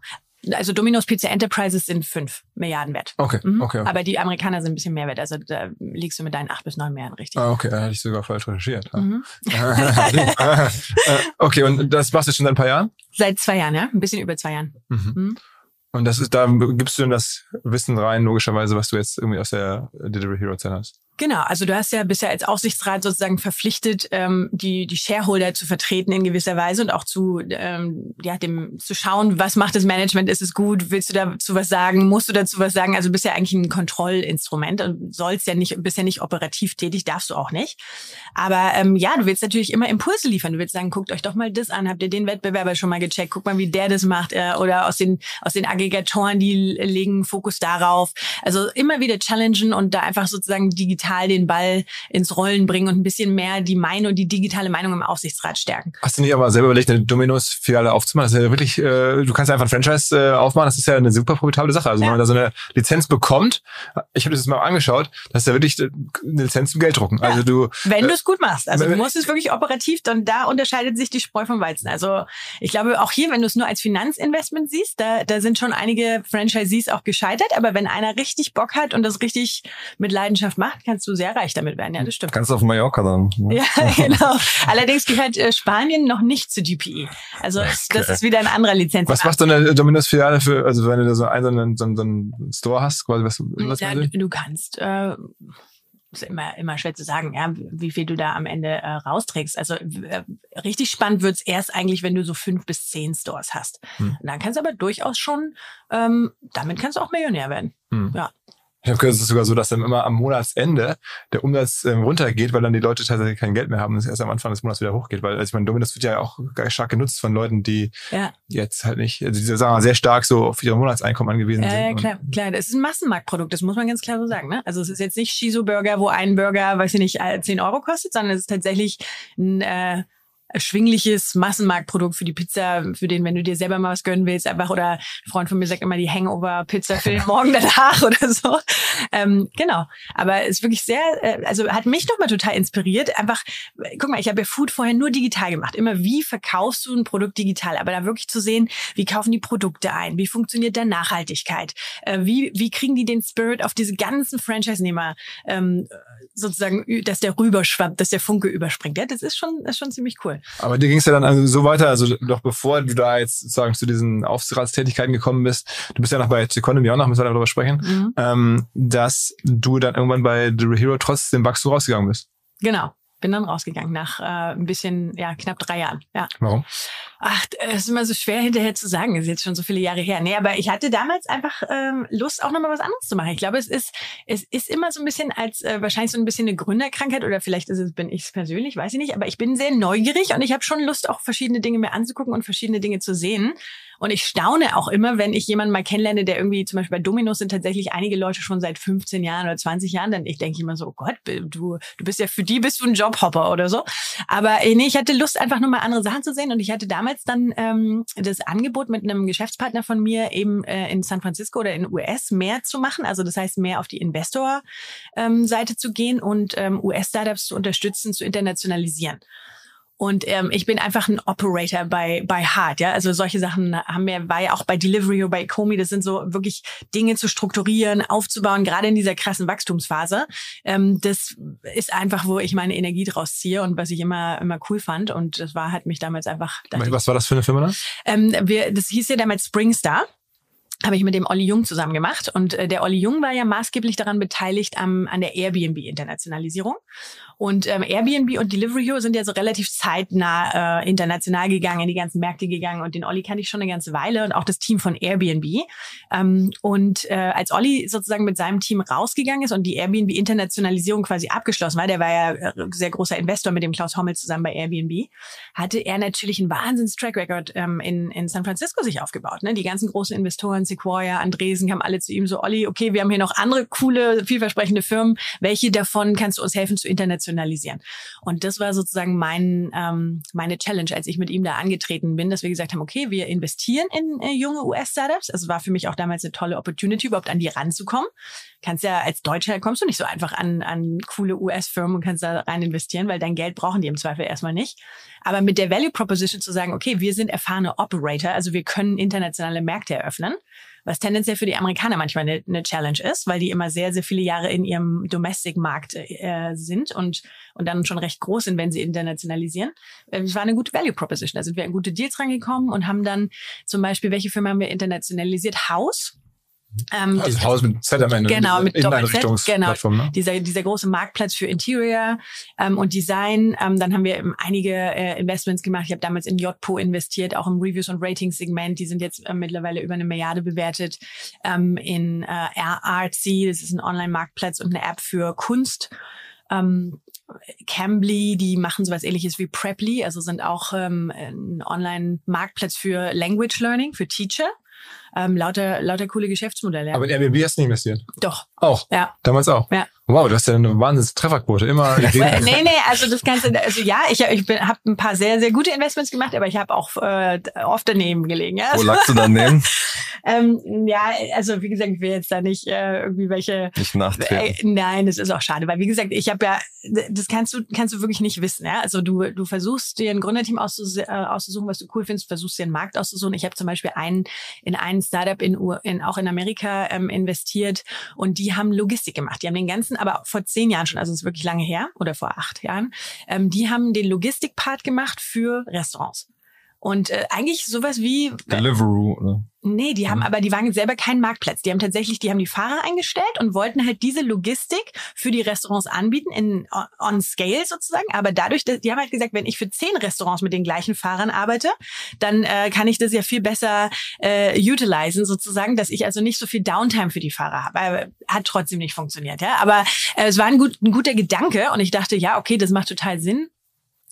also Domino's Pizza Enterprises sind fünf Milliarden wert. Okay, mhm. okay, okay. Aber die Amerikaner sind ein bisschen mehr wert. Also da liegst du mit deinen acht bis neun Milliarden richtig. Ah, okay, da hatte ich sogar falsch recherchiert. Mhm. Äh, okay, und das machst du schon seit ein paar Jahren? Seit zwei Jahren, ja. Ein bisschen über zwei Jahren. Mhm. Mhm. Und das ist, da gibst du denn das Wissen rein, logischerweise, was du jetzt irgendwie aus der Delivery Hero Zeit hast? Genau, also du hast ja bisher als Aufsichtsrat sozusagen verpflichtet, ähm, die die Shareholder zu vertreten in gewisser Weise und auch zu ähm, ja dem zu schauen, was macht das Management, ist es gut, willst du dazu was sagen, musst du dazu was sagen? Also bist ja eigentlich ein Kontrollinstrument und sollst ja nicht bist ja nicht operativ tätig, darfst du auch nicht. Aber ähm, ja, du willst natürlich immer Impulse liefern. Du willst sagen, guckt euch doch mal das an, habt ihr den Wettbewerber schon mal gecheckt? Guck mal, wie der das macht äh, oder aus den aus den Aggregatoren, die legen Fokus darauf. Also immer wieder challengen und da einfach sozusagen digital digital den Ball ins Rollen bringen und ein bisschen mehr die Meinung, die digitale Meinung im Aufsichtsrat stärken. Hast du nicht aber selber überlegt, eine Dominos-Filiale aufzumachen? Das ist ja wirklich, äh, du kannst einfach ein Franchise äh, aufmachen, das ist ja eine super profitable Sache. Also ja. wenn man da so eine Lizenz bekommt, ich habe das jetzt mal angeschaut, das ist ja wirklich äh, eine Lizenz zum Geld drucken. Ja. Also du, wenn äh, du es gut machst, also du musst es wirklich operativ, dann da unterscheidet sich die Spreu vom Weizen. Also ich glaube auch hier, wenn du es nur als Finanzinvestment siehst, da, da sind schon einige Franchisees auch gescheitert, aber wenn einer richtig Bock hat und das richtig mit Leidenschaft macht, kann kannst du sehr reich damit werden. Ja, das stimmt. Kannst du auf Mallorca dann. Ne? Ja, genau. Allerdings gehört äh, Spanien noch nicht zu GPE. Also okay. das ist wieder ein anderer Lizenz. Was macht so eine Dominos-Filiale für, also wenn du da so einen, so einen, so einen Store hast, quasi, was, was ja, du, du kannst, äh, ist immer, immer schwer zu sagen, ja, wie viel du da am Ende äh, rausträgst. Also äh, richtig spannend wird's erst eigentlich, wenn du so fünf bis zehn Stores hast. Hm. Und dann kannst du aber durchaus schon, ähm, damit kannst du auch Millionär werden. Hm. Ja. Ich habe gehört, es ist sogar so, dass dann immer am Monatsende der Umsatz ähm, runtergeht, weil dann die Leute tatsächlich kein Geld mehr haben und es erst am Anfang des Monats wieder hochgeht. Weil, also ich meine, Dominus wird ja auch stark genutzt von Leuten, die Ja. jetzt halt nicht, also die sagen wir, sehr stark so auf ihr Monatseinkommen angewiesen Ja, sind. ja, klar, klar. Das ist ein Massenmarktprodukt, das muss man ganz klar so sagen. Ne? Also es ist jetzt nicht Shiso-Burger, wo ein Burger, weiß ich nicht, äh, 10 Euro kostet, sondern es ist tatsächlich ein äh, erschwingliches Massenmarktprodukt für die Pizza, für den, wenn du dir selber mal was gönnen willst, einfach oder ein Freund von mir sagt immer die Hangover-Pizza für den Morgen danach oder so. Ähm, genau. Aber es ist wirklich sehr, äh, also hat mich nochmal total inspiriert. Einfach, guck mal, ich habe ja Food vorher nur digital gemacht. Immer wie verkaufst du ein Produkt digital? Aber da wirklich zu sehen, wie kaufen die Produkte ein? Wie funktioniert da Nachhaltigkeit? Äh, wie, wie kriegen die den Spirit auf diese ganzen Franchise-Nehmer ähm, sozusagen, dass der rüberschwappt, dass der Funke überspringt? Ja, das ist schon, das ist schon ziemlich cool. Aber dir ging es ja dann also so weiter, also doch bevor du da jetzt sozusagen zu diesen Aufsichtsratstätigkeiten gekommen bist, du bist ja noch bei Economy auch noch, müssen wir darüber sprechen, Mhm. ähm, dass du dann irgendwann bei The Hero trotz dem Wachstum rausgegangen bist. Genau. Bin dann rausgegangen nach äh, ein bisschen, ja, knapp drei Jahren. Ja. Warum? Ach, es ist immer so schwer hinterher zu sagen. Ist jetzt schon so viele Jahre her. Nee, aber ich hatte damals einfach ähm, Lust, auch nochmal was anderes zu machen. Ich glaube, es ist, es ist immer so ein bisschen als äh, wahrscheinlich so ein bisschen eine Gründerkrankheit oder vielleicht ist es, bin ich es persönlich, weiß ich nicht. Aber ich bin sehr neugierig und ich habe schon Lust, auch verschiedene Dinge mir anzugucken und verschiedene Dinge zu sehen. Und ich staune auch immer, wenn ich jemanden mal kennenlerne, der irgendwie zum Beispiel bei Dominos sind tatsächlich einige Leute schon seit 15 Jahren oder 20 Jahren, dann ich denke immer so, oh Gott, du, du bist ja für die bist du ein Jobhopper oder so. Aber äh, nee, ich hatte Lust, einfach nur mal andere Sachen zu sehen. Und ich hatte damals dann ähm, das Angebot mit einem Geschäftspartner von mir eben äh, in San Francisco oder in US mehr zu machen. Also das heißt, mehr auf die Investor-Seite zu gehen und ähm, US-Startups zu unterstützen, zu internationalisieren. Und ähm, ich bin einfach ein Operator bei bei Hard, ja. Also solche Sachen haben wir, war ja auch bei Delivery oder bei Ecomi, das sind so wirklich Dinge zu strukturieren, aufzubauen, gerade in dieser krassen Wachstumsphase. Ähm, das ist einfach, wo ich meine Energie draus ziehe und was ich immer immer cool fand. Und das war hat mich damals einfach. Was war das für eine Firma dann? ähm, wir, das hieß ja damals Springstar. Habe ich mit dem Olli Jung zusammen gemacht. Und äh, der Olli Jung war ja maßgeblich daran beteiligt am, an der Airbnb-Internationalisierung. Und ähm, Airbnb und Delivery Hero sind ja so relativ zeitnah äh, international gegangen, in die ganzen Märkte gegangen. Und den Olli kannte ich schon eine ganze Weile und auch das Team von Airbnb. Ähm, und äh, als Olli sozusagen mit seinem Team rausgegangen ist und die Airbnb-Internationalisierung quasi abgeschlossen war, der war ja äh, sehr großer Investor mit dem Klaus Hommel zusammen bei Airbnb, hatte er natürlich einen Wahnsinns-Track-Record ähm, in, in San Francisco sich aufgebaut. Ne? Die ganzen großen Investoren, Sequoia, Andresen, kamen alle zu ihm so, Olli, okay, wir haben hier noch andere coole, vielversprechende Firmen. Welche davon kannst du uns helfen zu internationalisieren? Und das war sozusagen mein, ähm, meine Challenge, als ich mit ihm da angetreten bin, dass wir gesagt haben, okay, wir investieren in äh, junge US-Startups. Also war für mich auch damals eine tolle Opportunity, überhaupt an die ranzukommen. Kannst ja als Deutscher kommst du nicht so einfach an, an coole US-Firmen und kannst da rein investieren, weil dein Geld brauchen die im Zweifel erstmal nicht. Aber mit der Value Proposition zu sagen, okay, wir sind erfahrene Operator, also wir können internationale Märkte eröffnen, was tendenziell für die Amerikaner manchmal eine, eine Challenge ist, weil die immer sehr, sehr viele Jahre in ihrem Domestic-Markt äh, sind und, und dann schon recht groß sind, wenn sie internationalisieren. Äh, Es war eine gute Value Proposition. Da sind wir an gute Deals rangekommen und haben dann zum Beispiel, welche Firma haben wir internationalisiert? House. Ähm, Also Haus mit Z am Ende. Genau, mit Doppel-Z, genau. Ne? dieser, dieser große Marktplatz für Interior ähm, und Design. Ähm, dann haben wir ähm, einige äh, Investments gemacht. Ich habe damals in JPO investiert, auch im Reviews- und Ratings-Segment. Die sind jetzt äh, mittlerweile über eine Milliarde bewertet. Ähm, in äh, Artsy, das ist ein Online-Marktplatz und eine App für Kunst. Ähm, Cambly, die machen sowas ähnliches wie Preply, also sind auch ähm, ein Online-Marktplatz für Language Learning, für Teacher. Ähm, lauter, lauter coole Geschäftsmodelle. Aber in Airbnb hast du nicht investiert. Doch, Auch. ja. Damals auch. Ja. Wow, du hast ja eine wahnsinnige Trefferquote. Immer. Nee, nee, also das Ganze, also ja, ich, ich habe ein paar sehr, sehr gute Investments gemacht, aber ich habe auch äh, oft daneben gelegen. Ja? Wo lagst du daneben? Ähm, ja, also wie gesagt, ich will jetzt da nicht äh, irgendwie welche. Nicht nachtreten. Äh, nein, das ist auch schade, weil wie gesagt, ich habe ja, das kannst du kannst du wirklich nicht wissen. Ja? Also du du versuchst dir ein Gründerteam auszus äh, auszusuchen, was du cool findest, versuchst dir einen Markt auszusuchen. Ich habe zum Beispiel einen in einen Startup in, in auch in Amerika ähm, investiert und die haben Logistik gemacht. Die haben den ganzen, aber vor zehn Jahren schon, also es ist wirklich lange her oder vor acht Jahren, ähm, die haben den Logistikpart gemacht für Restaurants. Und äh, eigentlich sowas wie Deliveroo, oder? Nee, die haben Mhm. aber, die waren selber kein Marktplatz. Die haben tatsächlich, die haben die Fahrer eingestellt und wollten halt diese Logistik für die Restaurants anbieten, in on- on scale sozusagen. Aber dadurch, dass, die haben halt gesagt, wenn ich für zehn Restaurants mit den gleichen Fahrern arbeite, dann äh, kann ich das ja viel besser äh, utilisen sozusagen, dass ich also nicht so viel Downtime für die Fahrer habe. Aber hat trotzdem nicht funktioniert, ja. Aber äh, es war ein, gut, ein guter Gedanke und ich dachte, ja, okay, das macht total Sinn.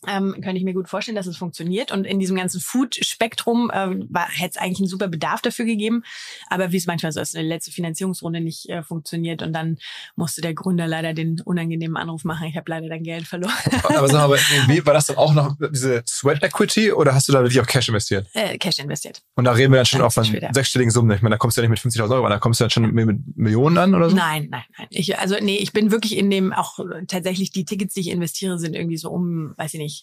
Ähm, könnte ich mir gut vorstellen, dass es funktioniert. Und in diesem ganzen Food-Spektrum äh, war- hätte es eigentlich einen super Bedarf dafür gegeben. Aber wie es manchmal so ist, eine letzte Finanzierungsrunde nicht äh, funktioniert und dann musste der Gründer leider den unangenehmen Anruf machen. Ich habe leider dein Geld verloren. Aber sag mal, bei Airbnb, war das dann auch noch diese Sweat Equity oder hast du da wirklich auch Cash investiert? äh, Cash investiert. Und da reden wir dann schon auch von später. sechsstelligen Summen. Ich meine, da kommst du ja nicht mit 50.000 Euro an, da kommst du dann schon mit, Millionen an oder so? Nein, nein, nein. Ich, also nee, ich bin wirklich in dem auch tatsächlich die Tickets, die ich investiere, sind irgendwie so um, weiß ich nicht,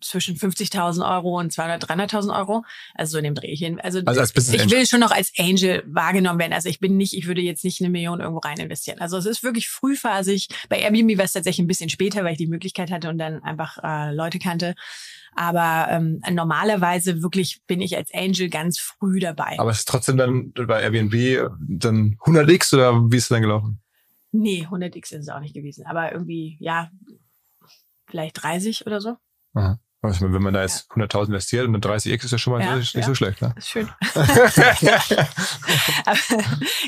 zwischen 50.000 Euro und 200.000, 300.000 Euro. Also so in dem Dreh. Ich, also, Also als ich Angel. will schon noch als Angel wahrgenommen werden. Also ich bin nicht, ich würde jetzt nicht eine Million irgendwo rein investieren. Also es ist wirklich frühphasig. Bei Airbnb war es tatsächlich ein bisschen später, weil ich die Möglichkeit hatte und dann einfach äh, Leute kannte. Aber ähm, normalerweise wirklich bin ich als Angel ganz früh dabei. Aber es ist trotzdem dann bei Airbnb dann 100x oder wie ist es dann gelaufen? Nee, 100x ist es auch nicht gewesen. Aber irgendwie, ja, vielleicht 30 oder so. Aha. Meine, wenn man da jetzt 100.000 investiert und dann 30x ist ja schon mal Ja, nicht, ja. so schlecht. Ne? Ist schön. Aber,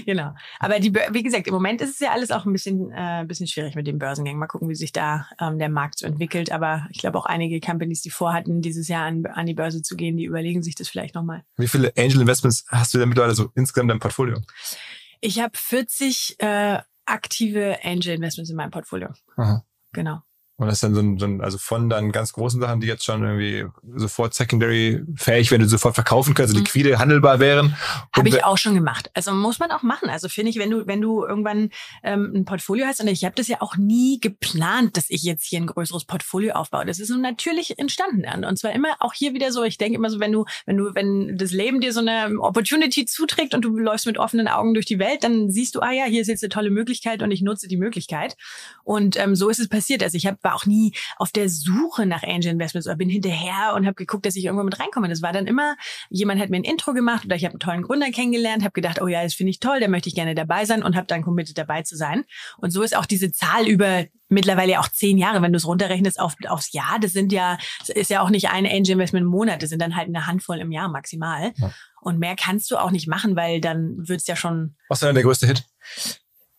genau. Aber die, wie gesagt, im Moment ist es ja alles auch ein bisschen, äh, ein bisschen schwierig mit den Börsengängen. Mal gucken, wie sich da ähm, der Markt so entwickelt. Aber ich glaube auch einige Companies, die vorhatten, dieses Jahr an, an die Börse zu gehen, die überlegen sich das vielleicht nochmal. Wie viele Angel Investments hast du denn mittlerweile so insgesamt in deinem Portfolio? Ich habe 40 äh, aktive Angel Investments in meinem Portfolio. Aha. Genau. Und das ist dann so ein, so ein, also von dann ganz großen Sachen, die jetzt schon irgendwie sofort secondary fähig, wenn du sofort verkaufen kannst, also liquide, handelbar wären. Habe ich auch schon gemacht. Also muss man auch machen. Also finde ich, wenn du, wenn du irgendwann ähm, ein Portfolio hast, und ich habe das ja auch nie geplant, dass ich jetzt hier ein größeres Portfolio aufbaue. Das ist so natürlich entstanden. Und- Und zwar immer auch hier wieder so, ich denke immer so, wenn du, wenn du, wenn das Leben dir so eine Opportunity zuträgt und du läufst mit offenen Augen durch die Welt, dann siehst du, ah ja, hier ist jetzt eine tolle Möglichkeit und ich nutze die Möglichkeit. Und ähm, so ist es passiert. Also ich hab, war auch nie auf der Suche nach Angel Investments oder bin hinterher und habe geguckt, dass ich irgendwo mit reinkomme. Das war dann immer, jemand hat mir ein Intro gemacht oder ich habe einen tollen Gründer kennengelernt, habe gedacht, oh ja, das finde ich toll, da möchte ich gerne dabei sein und habe dann committed dabei zu sein. Und so ist auch diese Zahl über mittlerweile auch zehn Jahre, wenn du es runterrechnest auf, aufs Jahr, das sind ja, das ist ja auch nicht ein Angel Investment im Monat, das sind dann halt eine Handvoll im Jahr maximal. Ja. Und mehr kannst du auch nicht machen, weil dann wird's ja schon Was war denn der größte Hit?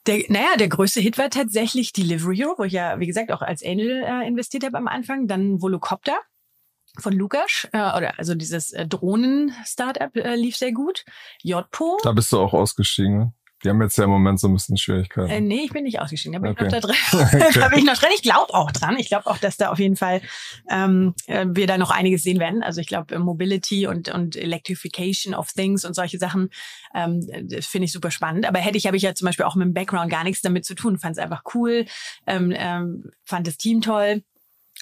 Der, naja, der größte Hit war tatsächlich Delivery Hero, wo ich ja, wie gesagt, auch als Angel äh, investiert habe am Anfang. Dann Volocopter von Lukas, äh, oder also dieses äh, Drohnen-Startup äh, lief sehr gut. Jodpo. Da bist du auch ausgestiegen. Ne? Die haben jetzt ja im Moment so ein bisschen Schwierigkeiten. Äh, nee, ich bin nicht ausgestiegen. Da bin Okay. ich noch da drin. da bin ich noch drin. Ich glaube auch dran. Ich glaube auch, dass da auf jeden Fall ähm, äh, wir da noch einiges sehen werden. Also ich glaube, äh, Mobility und, und Electrification of Things und solche Sachen ähm, das finde ich super spannend. Aber hätte ich, habe ich ja zum Beispiel auch mit dem Background gar nichts damit zu tun. Fand es einfach cool, ähm, ähm, fand das Team toll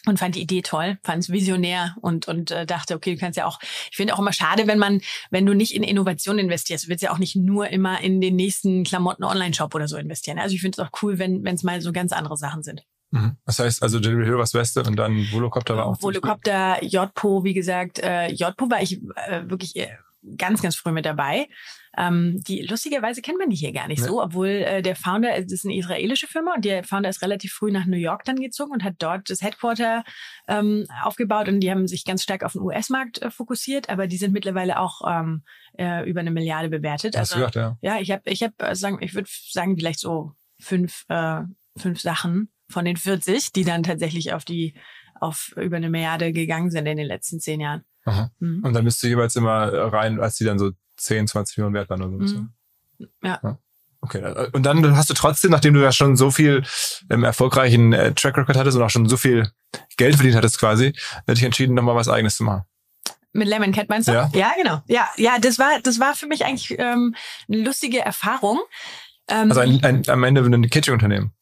und fand die Idee toll, fand es visionär und und äh, dachte, okay, du kannst ja auch, ich finde auch immer schade, wenn man, wenn du nicht in Innovation investierst, du willst ja auch nicht nur immer in den nächsten Klamotten-Online-Shop oder so investieren. Also ich finde es auch cool, wenn wenn es mal so ganz andere Sachen sind. Mhm. Das heißt, also Delivery Hero war das Beste und dann Volocopter war auch. Volocopter, Jodpo, wie gesagt, äh, Jodpo war ich äh, wirklich äh, ganz, ganz früh mit dabei. Ähm, die lustigerweise kennt man die hier gar nicht Nee. so, obwohl äh, der Founder, das ist eine israelische Firma und der Founder ist relativ früh nach New York dann gezogen und hat dort das Headquarter ähm, aufgebaut und die haben sich ganz stark auf den US-Markt äh, fokussiert, aber die sind mittlerweile auch ähm, äh, über eine Milliarde bewertet. Du Also gedacht, ja. ja, ich habe, ich habe, äh, sagen, ich würde sagen vielleicht so fünf, äh, fünf Sachen von den 40, die dann tatsächlich auf die, auf über eine Milliarde gegangen sind in den letzten zehn Jahren. Mhm. Und dann bist du jeweils immer rein, als die dann so 10, 20 Millionen wert waren oder so. Mhm. Ja. Okay, äh, und dann hast du trotzdem, nachdem du ja schon so viel ähm, erfolgreichen äh, Track Record hattest und auch schon so viel Geld verdient hattest quasi, äh, dich entschieden, nochmal was eigenes zu machen. Mit Lemon Cat meinst du? Ja. ja, genau. Ja, ja, das war, das war für mich eigentlich ähm, eine lustige Erfahrung. Ähm, Also ein, ein, am Ende ein Catering-Unternehmen.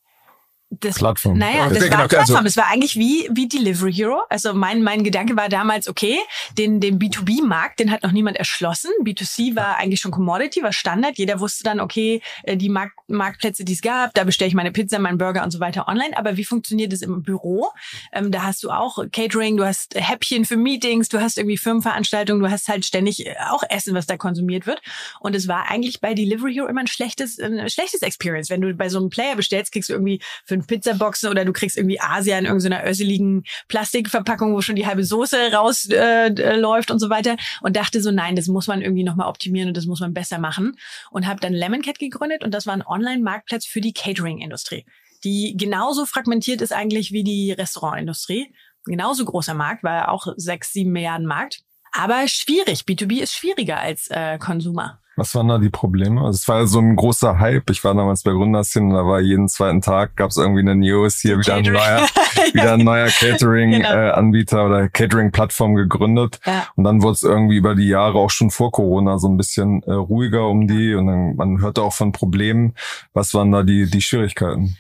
Das, Plattform. Naja, das Ja, war genau, Plattform. also- es war eigentlich wie, wie Delivery Hero. Also mein, mein Gedanke war damals, okay, den, den B2B-Markt, den hat noch niemand erschlossen. B2C war eigentlich schon Commodity, war Standard. Jeder wusste dann, okay, äh, die Markt, Marktplätze, die es gab, da bestelle ich meine Pizza, meinen Burger und so weiter online. Aber wie funktioniert es im Büro? Ähm, da hast du auch Catering, du hast Häppchen für Meetings, du hast irgendwie Firmenveranstaltungen, du hast halt ständig äh, auch Essen, was da konsumiert wird. Und es war eigentlich bei Delivery Hero immer ein schlechtes, ein schlechtes Experience. Wenn du bei so einem Player bestellst, kriegst du irgendwie fünf Pizzaboxen oder du kriegst irgendwie Asia in irgendeiner össeligen Plastikverpackung, wo schon die halbe Soße rausläuft äh, äh, und so weiter. Und dachte so, nein, das muss man irgendwie nochmal optimieren und das muss man besser machen. Und habe dann Lemon Cat gegründet und das war ein Online-Marktplatz für die Catering-Industrie, die genauso fragmentiert ist eigentlich wie die Restaurantindustrie. Genauso großer Markt, war auch sechs, sieben Milliarden Markt. Aber schwierig. B2B ist schwieriger als äh, Consumer. Was waren da die Probleme? Also es war ja so ein großer Hype. Ich war damals bei Gründerszene und da war jeden zweiten Tag gab es irgendwie eine News, hier wieder ein Catering. neuer, wieder ein neuer Genau. Catering-Anbieter oder Catering-Plattform gegründet. Ja. Und dann wurde es irgendwie über die Jahre auch schon vor Corona so ein bisschen äh, ruhiger um die und dann, man hörte auch von Problemen. Was waren da die, die Schwierigkeiten?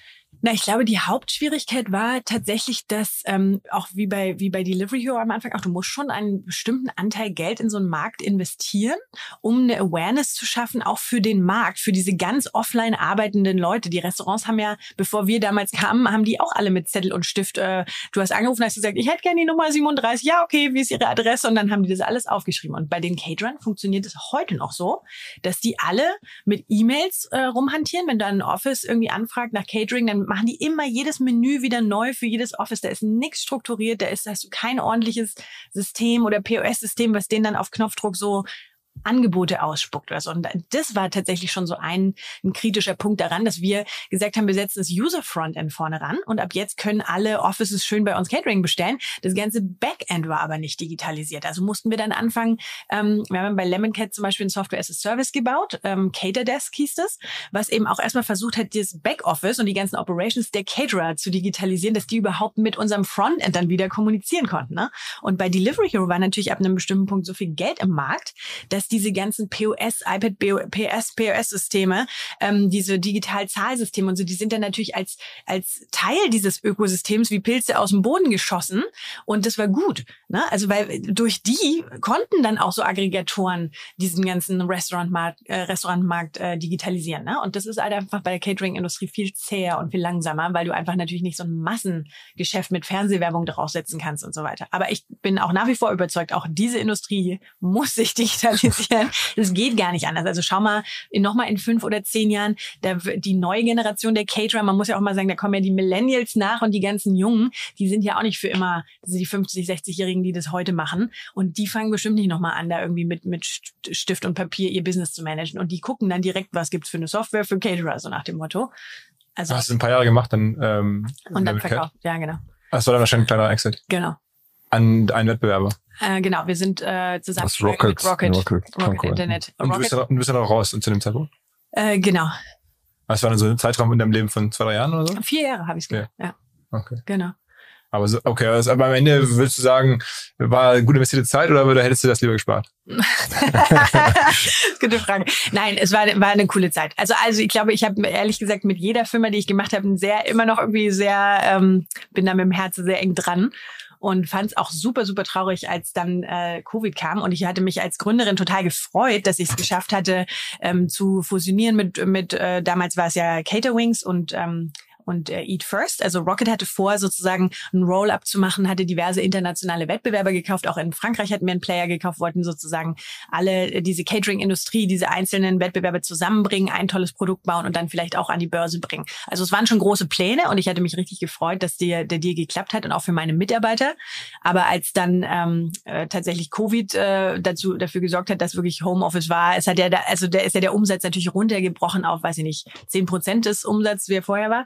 Na, ich glaube, die Hauptschwierigkeit war tatsächlich, dass ähm, auch wie bei wie bei Delivery Hero am Anfang auch du musst schon einen bestimmten Anteil Geld in so einen Markt investieren, um eine Awareness zu schaffen, auch für den Markt, für diese ganz offline arbeitenden Leute. Die Restaurants haben ja, bevor wir damals kamen, haben die auch alle mit Zettel und Stift. Äh, du hast angerufen, hast gesagt, ich hätte gerne die Nummer 37. Ja, okay, wie ist Ihre Adresse? Und dann haben die das alles aufgeschrieben. Und bei den Caterern funktioniert es heute noch so, dass die alle mit E-Mails äh, rumhantieren. Wenn da ein Office irgendwie anfragt nach Catering, dann machen die immer jedes Menü wieder neu für jedes Office. Da ist nichts strukturiert, da ist, hast du kein ordentliches System oder POS-System, was denen dann auf Knopfdruck so Angebote ausspuckt oder so. Und das war tatsächlich schon so ein, ein kritischer Punkt daran, dass wir gesagt haben, wir setzen das User-Frontend vorne ran und ab jetzt können alle Offices schön bei uns Catering bestellen. Das ganze Backend war aber nicht digitalisiert. Also mussten wir dann anfangen, ähm, wir haben bei Lemon Cat zum Beispiel ein Software as a Service gebaut, ähm, Caterdesk hieß das, was eben auch erstmal versucht hat, das Backoffice und die ganzen Operations der Caterer zu digitalisieren, dass die überhaupt mit unserem Frontend dann wieder kommunizieren konnten. Ne? Und bei Delivery Hero war natürlich ab einem bestimmten Punkt so viel Geld im Markt, dass diese ganzen POS, iPad, PS, POS-Systeme, ähm, diese Digital-Zahlsysteme und so, die sind dann natürlich als, als Teil dieses Ökosystems wie Pilze aus dem Boden geschossen. Und das war gut. Ne? Also weil durch die konnten dann auch so Aggregatoren diesen ganzen Restaurantmarkt, äh, Restaurantmarkt äh, digitalisieren. Ne? Und das ist halt einfach bei der Catering-Industrie viel zäher und viel langsamer, weil du einfach natürlich nicht so ein Massengeschäft mit Fernsehwerbung draufsetzen kannst und so weiter. Aber ich bin auch nach wie vor überzeugt, auch diese Industrie muss sich digitalisieren. Das geht gar nicht anders. Also schau mal, in, noch mal in fünf oder zehn Jahren, da wird die neue Generation der Caterer, man muss ja auch mal sagen, da kommen ja die Millennials nach und die ganzen Jungen, die sind ja auch nicht für immer, das sind die 50, 60-Jährigen, die das heute machen. Und die fangen bestimmt nicht nochmal an, da irgendwie mit, mit Stift und Papier ihr Business zu managen. Und die gucken dann direkt, was gibt's für eine Software für Caterer, so nach dem Motto. Also, Hast du ein paar Jahre gemacht, dann ähm, und dann verkauft. Ja, genau. Das war dann wahrscheinlich ein kleiner Exit Genau. An einen Wettbewerber. Äh, genau, wir sind äh, zusammen Das Rocket, mit Rocket, Rocket, Rocket. Internet. Und du bist, du bist dann auch raus zu dem Zeitpunkt. äh, genau. Was war dann so ein Zeitraum in deinem Leben von zwei, drei Jahren oder so? Vier Jahre habe ich es gemacht. Ja. Okay. genau. Aber so, okay, also, aber am Ende würdest du sagen, war eine gut investierte Zeit oder oder hättest du das lieber gespart? Gute Frage. Nein, es war, war eine coole Zeit. Also, also ich glaube, ich habe ehrlich gesagt mit jeder Firma, die ich gemacht habe, sehr immer noch irgendwie sehr, ähm, bin da mit dem Herzen sehr eng dran und fand es auch super, super traurig, als dann äh, Covid kam. Und ich hatte mich als Gründerin total gefreut, dass ich es geschafft hatte, ähm, zu fusionieren mit, mit äh, damals war es ja Caterwings und ähm, und äh, Eat First. Also Rocket hatte vor, sozusagen ein Roll-up zu machen, hatte diverse internationale Wettbewerber gekauft. Auch in Frankreich hatten wir einen Player gekauft, wollten sozusagen alle äh, diese Catering-Industrie, diese einzelnen Wettbewerbe zusammenbringen, ein tolles Produkt bauen und dann vielleicht auch an die Börse bringen. Also es waren schon große Pläne und ich hatte mich richtig gefreut, dass der, der Deal geklappt hat und auch für meine Mitarbeiter. Aber als dann ähm, äh, tatsächlich Covid äh, dazu dafür gesorgt hat, dass wirklich Homeoffice war, es hat ja da, also da ist ja der Umsatz natürlich runtergebrochen auf, weiß ich nicht, zehn Prozent des Umsatzes, wie er vorher war.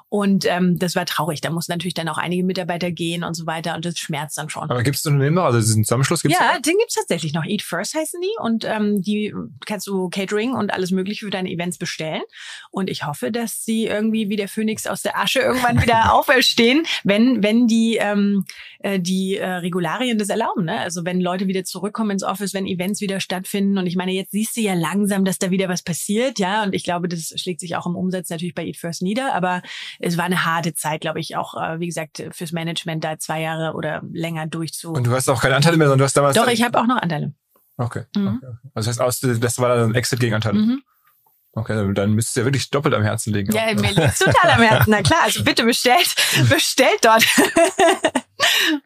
Und ähm, das war traurig. Da mussten natürlich dann auch einige Mitarbeiter gehen und so weiter und das schmerzt dann schon. Aber gibt es Unternehmen noch? Also diesen Zusammenschluss gibt's Ja, den gibt's tatsächlich noch. Eat First heißen die und ähm, die kannst du Catering und alles Mögliche für deine Events bestellen. Und ich hoffe, dass sie irgendwie wie der Phönix aus der Asche irgendwann wieder auferstehen, wenn wenn die ähm, äh, die äh, Regularien das erlauben. Ne? Also wenn Leute wieder zurückkommen ins Office, wenn Events wieder stattfinden. Und ich meine, jetzt siehst du ja langsam, dass da wieder was passiert, ja. Und ich glaube, das schlägt sich auch im Umsatz natürlich bei Eat First nieder. Aber es war eine harte Zeit, glaube ich, auch, äh, wie gesagt, fürs Management da zwei Jahre oder länger durchzu. Und du hast auch keine Anteile mehr, sondern du hast damals. Doch, ich habe auch noch Anteile. Okay. Mhm. okay. Also das heißt, das war dann ein Exit gegen Anteile. Mhm. Okay, dann müsstest du ja wirklich doppelt am Herzen liegen. Ja, mir liegt total am Herzen. Na klar, also bitte bestellt, bestellt dort.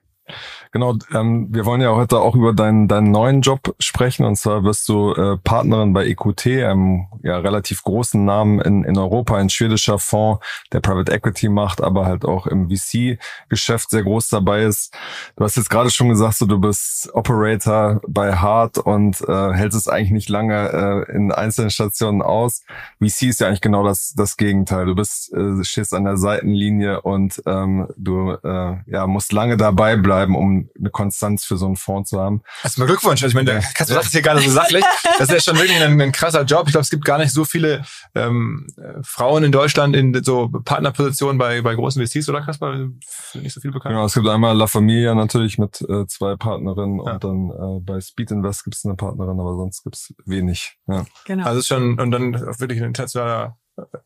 Genau, ähm, wir wollen ja heute auch über deinen, deinen neuen Job sprechen. Und zwar wirst du äh, Partnerin bei EQT, einem ja, relativ großen Namen in, in Europa, ein schwedischer Fonds, der Private Equity macht, aber halt auch im VC-Geschäft sehr groß dabei ist. Du hast jetzt gerade schon gesagt, so, du bist Operator bei Hart und äh, hältst es eigentlich nicht lange äh, in einzelnen Stationen aus. VC ist ja eigentlich genau das, das Gegenteil. Du bist, äh, stehst an der Seitenlinie und ähm, du äh, ja, musst lange dabei bleiben, um eine Konstanz für so einen Fonds zu haben. Erstmal Glückwunsch. Also ich meine, kannst du das hier gerade so sachlich. Das ist ja schon wirklich ein, ein krasser Job. Ich glaube, es gibt gar nicht so viele ähm, Frauen in Deutschland in so Partnerpositionen bei, bei großen VCs, oder Kasper? Nicht so viel bekannt. Genau, es gibt einmal La Familia natürlich mit äh, zwei Partnerinnen ja. und dann äh, bei Speed Invest gibt es eine Partnerin, aber sonst gibt es wenig. Ja. Genau. Also ist schon, und dann wirklich ein internationaler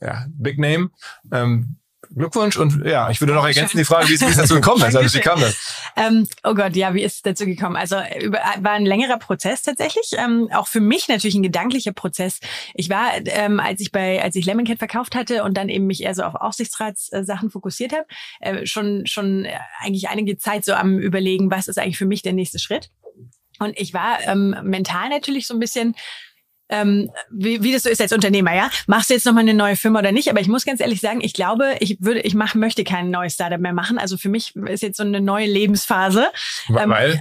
ja, Big Name. Ähm, Glückwunsch und ja, ich würde noch ergänzen die Frage, wie es, dazu gekommen ist. Also wie kam das? Ähm, oh Gott, ja, wie ist es dazu gekommen? Also über, war ein längerer Prozess tatsächlich, ähm, auch für mich natürlich ein gedanklicher Prozess. Ich war, ähm, als ich bei, als ich Lemon Cat verkauft hatte und dann eben mich eher so auf Aufsichtsratssachen fokussiert habe, äh, schon schon eigentlich einige Zeit so am überlegen, was ist eigentlich für mich der nächste Schritt. Und ich war ähm, mental natürlich so ein bisschen ähm, wie, wie das so ist als Unternehmer, ja. Machst du jetzt nochmal eine neue Firma oder nicht? Aber ich muss ganz ehrlich sagen, ich glaube, ich würde, ich mach, möchte kein neues Startup mehr machen. Also für mich ist jetzt so eine neue Lebensphase. Weil? Ähm,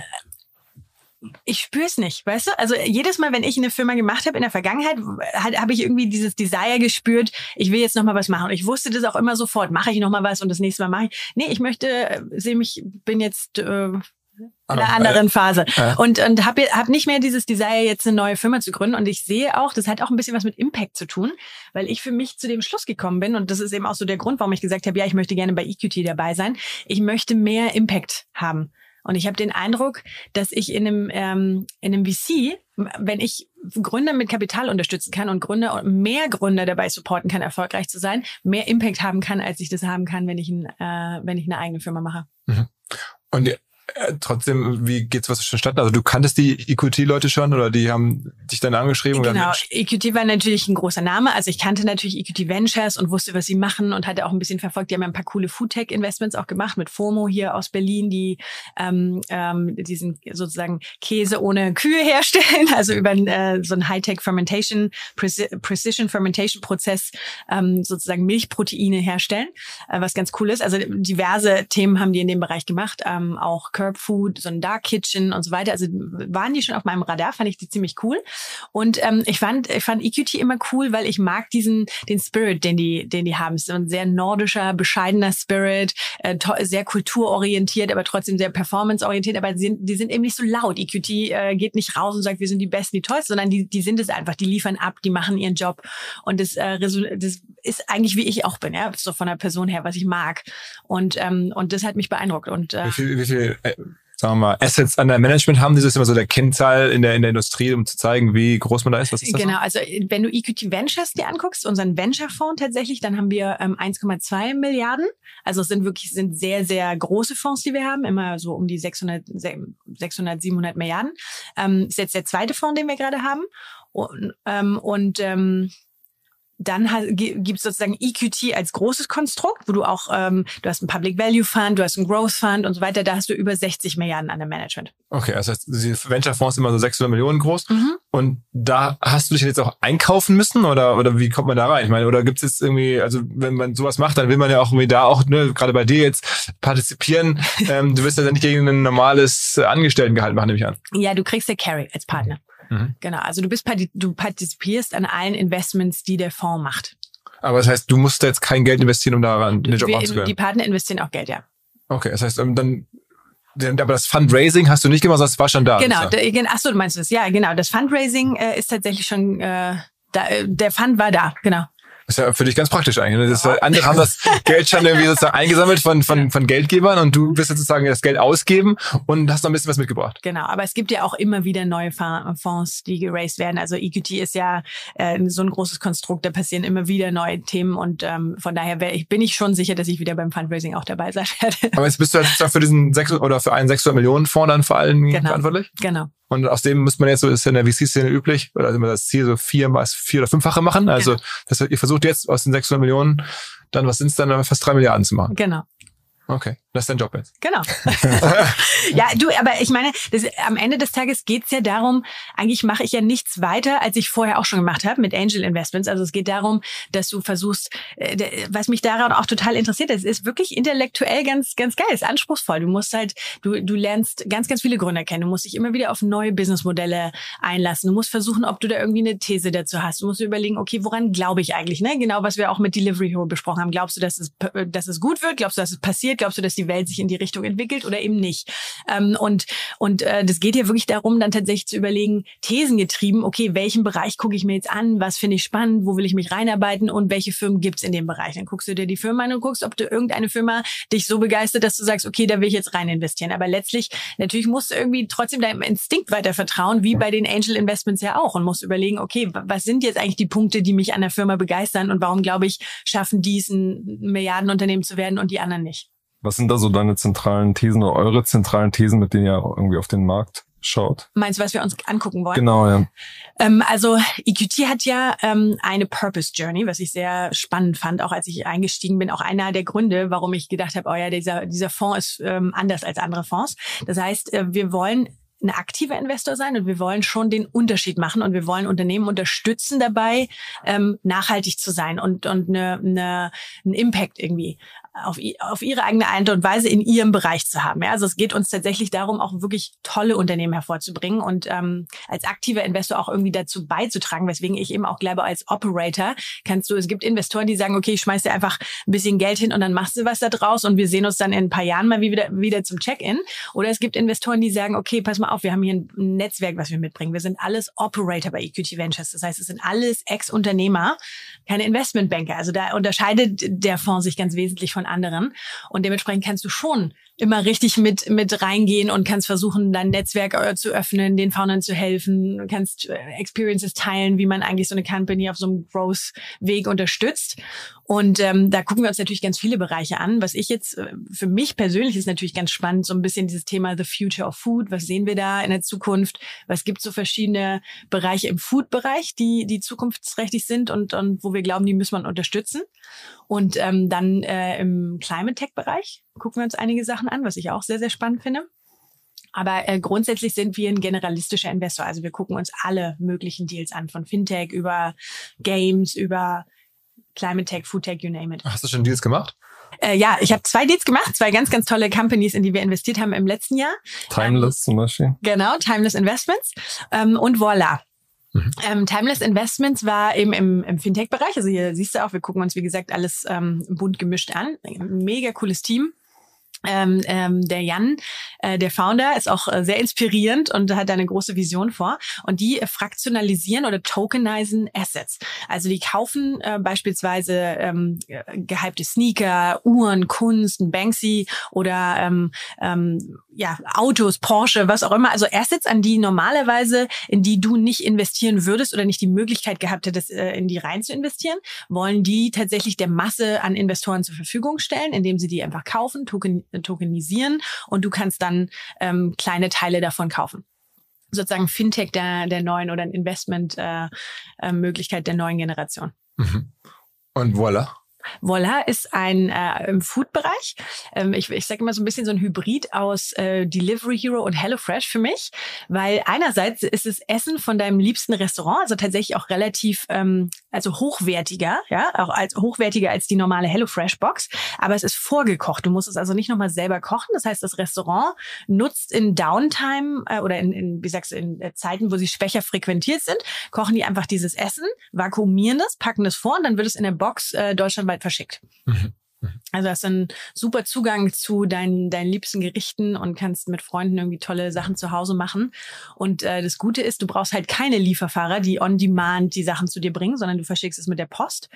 ich spüre es nicht, weißt du? Also jedes Mal, wenn ich eine Firma gemacht habe in der Vergangenheit, habe ich irgendwie dieses Desire gespürt, ich will jetzt noch mal was machen. Und ich wusste das auch immer sofort, mache ich noch mal was und das nächste Mal mache ich. Nee, ich möchte, äh, sehe mich, bin jetzt äh, in einer anderen Phase. Ja. Und, und habe hab nicht mehr dieses Desire, jetzt eine neue Firma zu gründen. Und ich sehe auch, das hat auch ein bisschen was mit Impact zu tun, weil ich für mich zu dem Schluss gekommen bin. Und das ist eben auch so der Grund, warum ich gesagt habe, ja, ich möchte gerne bei EQT dabei sein. Ich möchte mehr Impact haben. Und ich habe den Eindruck, dass ich in einem, ähm, in einem VC, wenn ich Gründer mit Kapital unterstützen kann und Gründer und mehr Gründer dabei supporten kann, erfolgreich zu sein, mehr Impact haben kann, als ich das haben kann, wenn ich, ein, äh, wenn ich eine eigene Firma mache. Mhm. Und trotzdem, wie geht's was vonstatten? Also du kanntest die EQT-Leute schon oder die haben dich dann angeschrieben? Genau, EQT war natürlich ein großer Name. Also ich kannte natürlich EQT Ventures und wusste, was sie machen und hatte auch ein bisschen verfolgt. Die haben ja ein paar coole Foodtech-Investments auch gemacht mit FOMO hier aus Berlin, die ähm, ähm, diesen sozusagen Käse ohne Kühe herstellen, also über äh, so ein Hightech Fermentation, Precision Fermentation Prozess ähm, sozusagen Milchproteine herstellen, äh, was ganz cool ist. Also diverse Themen haben die in dem Bereich gemacht, ähm, auch Curb Food, so ein Dark Kitchen und so weiter. Also waren die schon auf meinem Radar, fand ich die ziemlich cool. Und ähm, ich fand, ich fand EQT immer cool, weil ich mag diesen, den Spirit, den die, den die haben. Es ist ein sehr nordischer, bescheidener Spirit, äh, sehr kulturorientiert, aber trotzdem sehr performanceorientiert. Aber die sind, die sind eben nicht so laut. EQT äh, geht nicht raus und sagt, wir sind die Besten, die Tollsten, sondern die, die sind es einfach. Die liefern ab, die machen ihren Job. Und das, äh, das ist eigentlich wie ich auch bin, ja, so von der Person her, was ich mag. Und ähm, und das hat mich beeindruckt. Und äh, wie viel, wie viel sagen wir mal, Assets an der Management haben. Das ist immer so der Kennzahl in der, in der Industrie, um zu zeigen, wie groß man da ist. Was ist das genau, so? also wenn du EQT Ventures dir anguckst, unseren Venture-Fonds tatsächlich, dann haben wir ähm, 1,2 Milliarden. Also es sind wirklich sind sehr, sehr große Fonds, die wir haben, immer so um die 600, 600 700 Milliarden. Ähm, ist jetzt der zweite Fonds, den wir gerade haben. Und, ähm, und ähm, dann gibt es sozusagen EQT als großes Konstrukt, wo du auch, ähm, du hast einen Public Value Fund, du hast einen Growth Fund und so weiter, da hast du über 60 Milliarden an der Management. Okay, das heißt, die Venture Fonds sind immer so 600 Millionen groß. Mhm. Und da hast du dich jetzt auch einkaufen müssen oder, oder wie kommt man da rein? Ich meine, oder gibt es jetzt irgendwie, also wenn man sowas macht, dann will man ja auch irgendwie da auch, ne, gerade bei dir jetzt partizipieren. ähm, du wirst ja nicht gegen ein normales Angestelltengehalt machen, nehme ich an. Ja, du kriegst ja Carry als Partner. Mhm. Genau, also du bist du partizipierst an allen Investments, die der Fonds macht. Aber das heißt, du musst jetzt kein Geld investieren, um daran den Job anzugehen. Die Partner investieren auch Geld, ja. Okay, das heißt, ähm, dann aber das Fundraising hast du nicht gemacht, das war schon da. Genau, achso, du meinst das? Ja, genau. Das Fundraising äh, ist tatsächlich schon, äh, da, äh, der Fund war da, genau. Das ist ja für dich ganz praktisch eigentlich. Ne? Das ist, andere haben das Geld schon irgendwie sozusagen eingesammelt von, von, von Geldgebern und du bist sozusagen das Geld ausgeben und hast noch ein bisschen was mitgebracht. Genau, aber es gibt ja auch immer wieder neue Fonds, die geraced werden. Also EQT ist ja äh, so ein großes Konstrukt, da passieren immer wieder neue Themen und ähm, von daher wär, ich, bin ich schon sicher, dass ich wieder beim Fundraising auch dabei sein werde. Aber jetzt bist du halt für diesen sechs oder für einen 600 Millionen Fonds dann vor allem genau. verantwortlich? Genau. Und aus dem muss man jetzt so, ist ja in der VC-Szene üblich, oder immer das Ziel so vier, vier oder fünffache machen. Also, genau. das, ihr versucht jetzt aus den 600 Millionen dann, was sind es dann, fast drei Milliarden zu machen. Genau. Okay, das ist dein Job jetzt. Genau. ja, du, aber ich meine, das, am Ende des Tages geht's ja darum, eigentlich mache ich ja nichts weiter, als ich vorher auch schon gemacht habe mit Angel Investments. Also es geht darum, dass du versuchst, äh, was mich daran auch total interessiert, es ist wirklich intellektuell ganz, ganz geil, es ist anspruchsvoll. Du musst halt, du, du lernst ganz, ganz viele Gründer kennen. Du musst dich immer wieder auf neue Businessmodelle einlassen. Du musst versuchen, ob du da irgendwie eine These dazu hast. Du musst überlegen, okay, woran glaube ich eigentlich? Ne? Genau, was wir auch mit Delivery Hero besprochen haben. Glaubst du, dass es, dass es gut wird? Glaubst du, dass es passiert? Glaubst du, dass die Welt sich in die Richtung entwickelt oder eben nicht? Ähm, und und äh, das geht ja wirklich darum, dann tatsächlich zu überlegen, thesengetrieben, okay, welchen Bereich gucke ich mir jetzt an, was finde ich spannend, wo will ich mich reinarbeiten und welche Firmen gibt's in dem Bereich? Dann guckst du dir die Firma an und guckst, ob du irgendeine Firma dich so begeistert, dass du sagst, okay, da will ich jetzt rein investieren. Aber letztlich, natürlich musst du irgendwie trotzdem deinem Instinkt weiter vertrauen, wie bei den Angel Investments ja auch und musst überlegen, okay, was sind jetzt eigentlich die Punkte, die mich an der Firma begeistern und warum, glaube ich, schaffen die es, ein Milliardenunternehmen zu werden und die anderen nicht? Was sind da so deine zentralen Thesen oder eure zentralen Thesen, mit denen ihr irgendwie auf den Markt schaut? Meinst du, was wir uns angucken wollen? Genau, ja. Ähm, also EQT hat ja ähm, eine Purpose Journey, was ich sehr spannend fand, auch als ich eingestiegen bin. Auch einer der Gründe, warum ich gedacht habe, oh ja, dieser, dieser Fonds ist ähm, anders als andere Fonds. Das heißt, äh, wir wollen ein aktiver Investor sein und wir wollen schon den Unterschied machen und wir wollen Unternehmen unterstützen dabei, ähm, nachhaltig zu sein und, und eine, eine, einen Impact irgendwie auf, auf ihre eigene Art und Weise in ihrem Bereich zu haben. Ja, also es geht uns tatsächlich darum, auch wirklich tolle Unternehmen hervorzubringen und ähm, als aktiver Investor auch irgendwie dazu beizutragen, weswegen ich eben auch glaube, als Operator kannst du, es gibt Investoren, die sagen, okay, ich schmeiß dir einfach ein bisschen Geld hin und dann machst du was da draus und wir sehen uns dann in ein paar Jahren mal wieder, wieder zum Check-in. Oder es gibt Investoren, die sagen, okay, pass mal auf, wir haben hier ein Netzwerk, was wir mitbringen. Wir sind alles Operator bei EQT Ventures. Das heißt, es sind alles Ex-Unternehmer, keine Investmentbanker. Also da unterscheidet der Fonds sich ganz wesentlich von anderen. Und dementsprechend kannst du schon immer richtig mit, mit reingehen und kannst versuchen, dein Netzwerk äh, zu öffnen, den Foundern zu helfen, kannst äh, Experiences teilen, wie man eigentlich so eine Company auf so einem Growth-Weg unterstützt. Und ähm, da gucken wir uns natürlich ganz viele Bereiche an. Was ich jetzt, äh, für mich persönlich ist natürlich ganz spannend, so ein bisschen dieses Thema The Future of Food. Was sehen wir da in der Zukunft? Was gibt so verschiedene Bereiche im Food-Bereich, die, die zukunftsträchtig sind und, und wo wir glauben, die muss man unterstützen? Und ähm, dann äh, im Climate Tech-Bereich gucken wir uns einige Sachen an, was ich auch sehr, sehr spannend finde. Aber äh, grundsätzlich sind wir ein generalistischer Investor. Also wir gucken uns alle möglichen Deals an, von Fintech über Games, über Climate Tech, Food Tech, you name it. Hast du schon Deals gemacht? Äh, ja, ich habe zwei Deals gemacht, zwei ganz, ganz tolle Companies, in die wir investiert haben im letzten Jahr. Timeless ähm, zum Beispiel. Genau, Timeless Investments ähm, und Voila. Mhm. Ähm, Timeless Investments war eben im, im Fintech-Bereich. Also hier siehst du auch, wir gucken uns, wie gesagt, alles ähm, bunt gemischt an. Mega cooles Team. Ähm, ähm, der Jan, äh, der Founder, ist auch äh, sehr inspirierend und hat eine große Vision vor. Und die äh, fraktionalisieren oder tokenisen Assets. Also die kaufen äh, beispielsweise ähm, gehypte Sneaker, Uhren, Kunst, ein Banksy oder ähm, ähm, ja, Autos, Porsche, was auch immer. Also Assets, an die normalerweise, in die du nicht investieren würdest oder nicht die Möglichkeit gehabt hättest, äh, in die rein zu investieren, wollen die tatsächlich der Masse an Investoren zur Verfügung stellen, indem sie die einfach kaufen, token tokenisieren und du kannst dann ähm, kleine Teile davon kaufen sozusagen Fintech der, der neuen oder ein Investment-Möglichkeit äh, äh, der neuen Generation. Mhm. Und voilà. Voila ist ein äh, im Food-Bereich. Ähm, ich ich sage immer so ein bisschen so ein Hybrid aus äh, Delivery Hero und HelloFresh für mich, weil einerseits ist es Essen von deinem liebsten Restaurant, also tatsächlich auch relativ ähm, also hochwertiger, ja, auch als hochwertiger als die normale HelloFresh Box, aber es ist vorgekocht. Du musst es also nicht nochmal selber kochen. Das heißt, das Restaurant nutzt in Downtime äh, oder in, in wie sagst du in äh, Zeiten, wo sie schwächer frequentiert sind, kochen die einfach dieses Essen, vakuumieren das, packen das vor und dann wird es in der Box äh, deutschlandweit verschickt. Mhm. mhm. Also hast einen super Zugang zu deinen, deinen liebsten Gerichten und kannst mit Freunden irgendwie tolle Sachen zu Hause machen. Und äh, das Gute ist, du brauchst halt keine Lieferfahrer, die on demand die Sachen zu dir bringen, sondern du verschickst es mit der Post.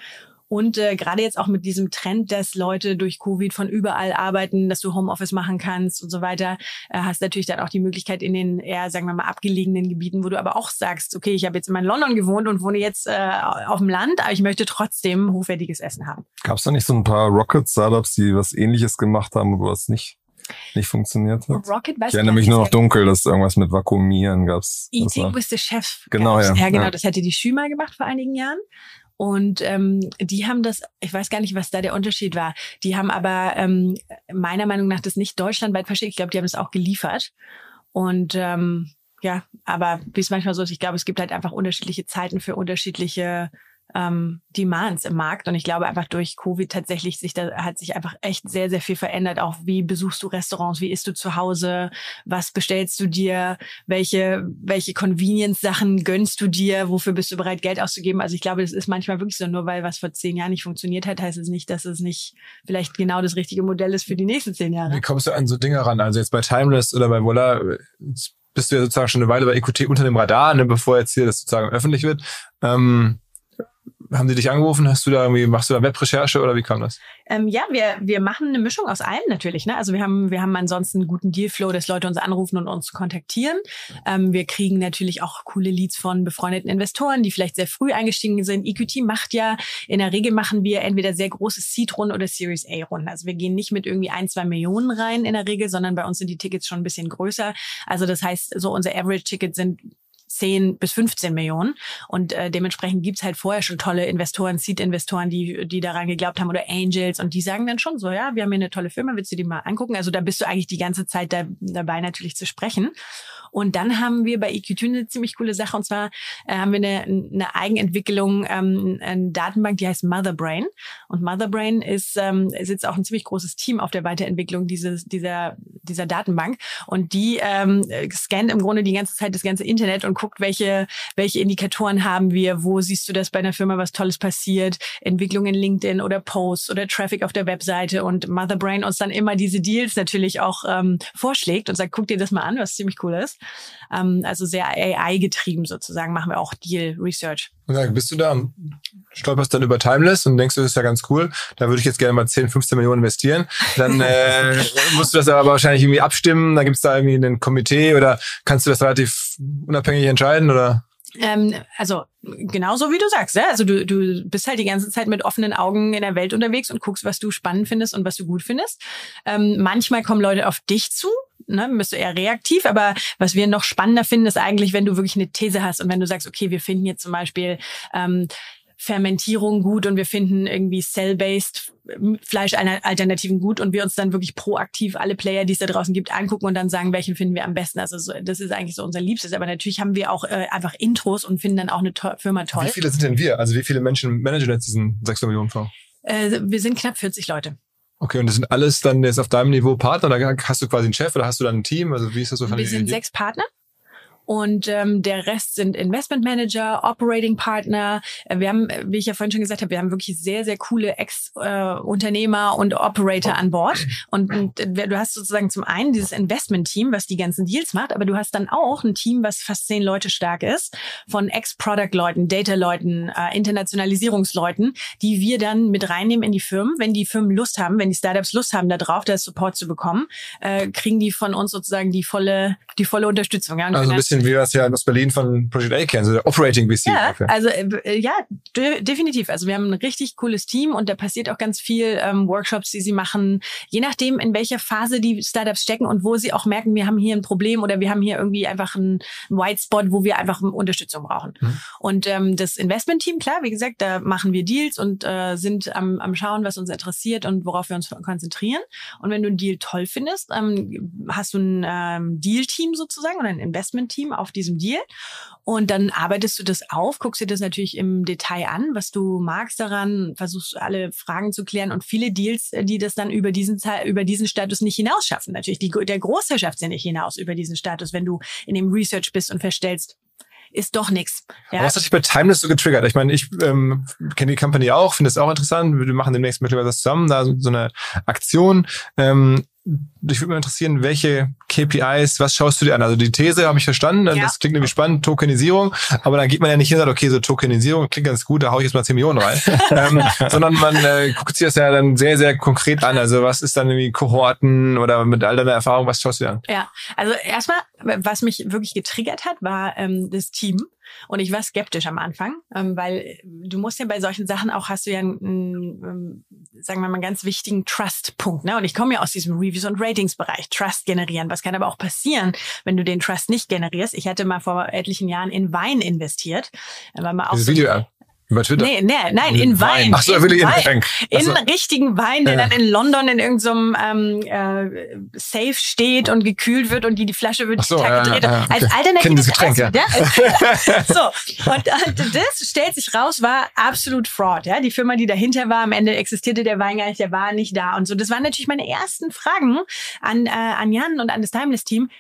Und äh, gerade jetzt auch mit diesem Trend, dass Leute durch Covid von überall arbeiten, dass du Homeoffice machen kannst und so weiter, äh, hast natürlich dann auch die Möglichkeit in den eher, sagen wir mal, abgelegenen Gebieten, wo du aber auch sagst, okay, ich habe jetzt immer in London gewohnt und wohne jetzt äh, auf dem Land, aber ich möchte trotzdem hochwertiges Essen haben. Gab es da nicht so ein paar Rocket-Startups, die was ähnliches gemacht haben, wo es nicht nicht funktioniert hat. Rocket, ich erinnere mich nur noch dunkel, dass irgendwas mit Vakuumieren gab's. Eating with the Chef. Genau, ja. Ja, genau. Ja. Das hätte die Schümer gemacht vor einigen Jahren. Und ähm, die haben das, ich weiß gar nicht, was da der Unterschied war. Die haben aber ähm, meiner Meinung nach das nicht deutschlandweit verschickt. Ich glaube, die haben es auch geliefert. Und ähm, ja, aber wie es manchmal so ist, ich glaube, es gibt halt einfach unterschiedliche Zeiten für unterschiedliche ähm, Demands im Markt. Und ich glaube einfach durch Covid tatsächlich sich da hat sich einfach echt sehr, sehr viel verändert. Auch wie besuchst du Restaurants, wie isst du zu Hause, was bestellst du dir, welche, welche Convenience-Sachen gönnst du dir, wofür bist du bereit, Geld auszugeben. Also ich glaube, das ist manchmal wirklich so, nur weil was vor zehn Jahren nicht funktioniert hat, heißt es nicht, dass es nicht vielleicht genau das richtige Modell ist für die nächsten zehn Jahre. Wie kommst du an so Dinge ran? Also jetzt bei Timeless oder bei Voila bist du ja sozusagen schon eine Weile bei EQT unter dem Radar, ne, bevor jetzt hier das sozusagen öffentlich wird. Ähm, haben die dich angerufen? Hast du da irgendwie, machst du da Webrecherche oder wie kam das? Ähm, ja, wir, wir machen eine Mischung aus allem natürlich. Ne? Also wir haben, wir haben ansonsten einen guten Dealflow, dass Leute uns anrufen und uns kontaktieren. Ähm, wir kriegen natürlich auch coole Leads von befreundeten Investoren, die vielleicht sehr früh eingestiegen sind. EQT macht ja, in der Regel machen wir entweder sehr große Seed-Runden oder Series A-Runden. Also wir gehen nicht mit irgendwie ein, zwei Millionen rein in der Regel, sondern bei uns sind die Tickets schon ein bisschen größer. Also das heißt, so unser Average-Ticket sind 10 bis 15 Millionen. Und äh, dementsprechend gibt's halt vorher schon tolle Investoren, Seed-Investoren, die, die daran geglaubt haben oder Angels und die sagen dann schon so, ja, wir haben hier eine tolle Firma, willst du die mal angucken? Also da bist du eigentlich die ganze Zeit da, dabei natürlich zu sprechen. Und dann haben wir bei EQT eine ziemlich coole Sache und zwar äh, haben wir eine, eine Eigenentwicklung, ähm, eine Datenbank, die heißt Motherbrain. Und Motherbrain ist, ähm, ist jetzt auch ein ziemlich großes Team auf der Weiterentwicklung dieses, dieser, dieser Datenbank. Und die ähm, scannt im Grunde die ganze Zeit das ganze Internet und guckt, welche, welche Indikatoren haben wir, wo siehst du, dass bei einer Firma was Tolles passiert, Entwicklung in LinkedIn oder Posts oder Traffic auf der Webseite und Motherbrain uns dann immer diese Deals natürlich auch ähm, vorschlägt und sagt, guck dir das mal an, was ziemlich cool ist. Ähm, also sehr AI-getrieben sozusagen machen wir auch Deal Research. Bist du da und stolperst dann über Timeless und denkst, das ist ja ganz cool. Da würde ich jetzt gerne mal 10, 15 Millionen investieren. Dann äh, musst du das aber wahrscheinlich irgendwie abstimmen. Dann gibt's da irgendwie ein Komitee oder kannst du das relativ unabhängig entscheiden oder? Ähm, also genauso wie du sagst, ja? also du, du bist halt die ganze Zeit mit offenen Augen in der Welt unterwegs und guckst, was du spannend findest und was du gut findest. Ähm, manchmal kommen Leute auf dich zu, ne, bist du eher reaktiv, aber was wir noch spannender finden, ist eigentlich, wenn du wirklich eine These hast und wenn du sagst, okay, wir finden jetzt zum Beispiel ähm, Fermentierung gut und wir finden irgendwie Cell-based Fleischalternativen gut und wir uns dann wirklich proaktiv alle Player, die es da draußen gibt, angucken und dann sagen, welchen finden wir am besten. Also so, das ist eigentlich so unser Liebstes. Aber natürlich haben wir auch äh, einfach Intros und finden dann auch eine to Firma toll. Wie viele sind denn wir? Also wie viele Menschen managen jetzt diesen 6 Millionen Fonds? Äh, wir sind knapp 40 Leute. Okay, und das sind alles dann jetzt auf deinem Niveau Partner? Da hast du quasi einen Chef oder hast du dann ein Team? Also wie ist das so? Wir sind sechs Partner. Und ähm, der Rest sind Investment Manager, Operating Partner. Äh, Wir haben, wie ich ja vorhin schon gesagt habe, wir haben wirklich sehr, sehr coole Ex-Unternehmer äh, und Operator an Bord. Und, und du hast sozusagen zum einen dieses Investment-Team, was die ganzen Deals macht, aber du hast dann auch ein Team, was fast zehn Leute stark ist, von Ex-Product-Leuten, Data-Leuten, äh, Internationalisierungsleuten, die wir dann mit reinnehmen in die Firmen. Wenn die Firmen Lust haben, wenn die Startups Lust haben, da drauf das Support zu bekommen, äh, kriegen die von uns sozusagen die volle, die volle Unterstützung. Ja? Bisschen wie wir es ja aus Berlin von Project A kennen, so der Operating VC. Ja, also äh, ja, de definitiv. Also wir haben ein richtig cooles Team und da passiert auch ganz viel ähm, Workshops, die sie machen, je nachdem, in welcher Phase die Startups stecken und wo sie auch merken, wir haben hier ein Problem oder wir haben hier irgendwie einfach einen White Spot, wo wir einfach Unterstützung brauchen. Mhm. Und ähm, das Investment-Team, klar, wie gesagt, da machen wir Deals und äh, sind am, am Schauen, was uns interessiert und worauf wir uns konzentrieren. Und wenn du einen Deal toll findest, ähm, hast du ein ähm, Deal-Team sozusagen oder ein Investment-Team auf diesem Deal. Und dann arbeitest du das auf, guckst dir das natürlich im Detail an, was du magst daran, versuchst alle Fragen zu klären und viele Deals, äh, die das dann über diesen über diesen Status nicht hinaus schaffen. Natürlich, die, der Großteil schafft ja nicht hinaus über diesen Status, wenn du in dem Research bist und feststellst, ist doch. Aber Ja. Was hat dich bei Timeless so getriggert? Ich meine, ich ähm, kenne die Company auch, finde es auch interessant. Wir machen demnächst möglicherweise zusammen da so, so eine Aktion. Ähm, dich würde mal interessieren, welche KPIs, was schaust du dir an? Also die These habe ich verstanden, ja. das klingt nämlich spannend, Tokenisierung, aber dann geht man ja nicht hin und sagt, okay, so Tokenisierung klingt ganz gut, da hau ich jetzt mal 10 Millionen rein, ähm, sondern man äh, guckt sich das ja dann sehr, sehr konkret an. Also was ist dann irgendwie Kohorten oder mit all deiner Erfahrung, was schaust du dir an? Ja, also erstmal, was mich wirklich getriggert hat, war ähm, das Team. Und ich war skeptisch am Anfang, ähm, weil du musst ja bei solchen Sachen auch, hast du ja einen, einen ähm, sagen wir mal, einen ganz wichtigen Trust-Punkt. Ne? Und ich komme ja aus diesem Reviews- und Ratings-Bereich. Trust generieren. Was kann aber auch passieren, wenn du den Trust nicht generierst? Ich hatte mal vor etlichen Jahren in Wein investiert. War mal auch so, Video, über Twitter? Nee, nee, nein, in Wein. Ach so, in will ich in Wein. Getränk. In richtigen Wein, der ja. dann in London in irgendeinem ähm, äh, Safe steht und gekühlt wird und die, die Flasche wird so, Tag gedreht. Ja, ja, okay. Als alternatives Getränk, ja. so, und äh, das stellt sich raus, war absolut Fraud. Ja? Die Firma, die dahinter war, am Ende existierte der Wein gar nicht, der war nicht da und so. Das waren natürlich meine ersten Fragen an, äh, an Jan und an das Timeless-Team.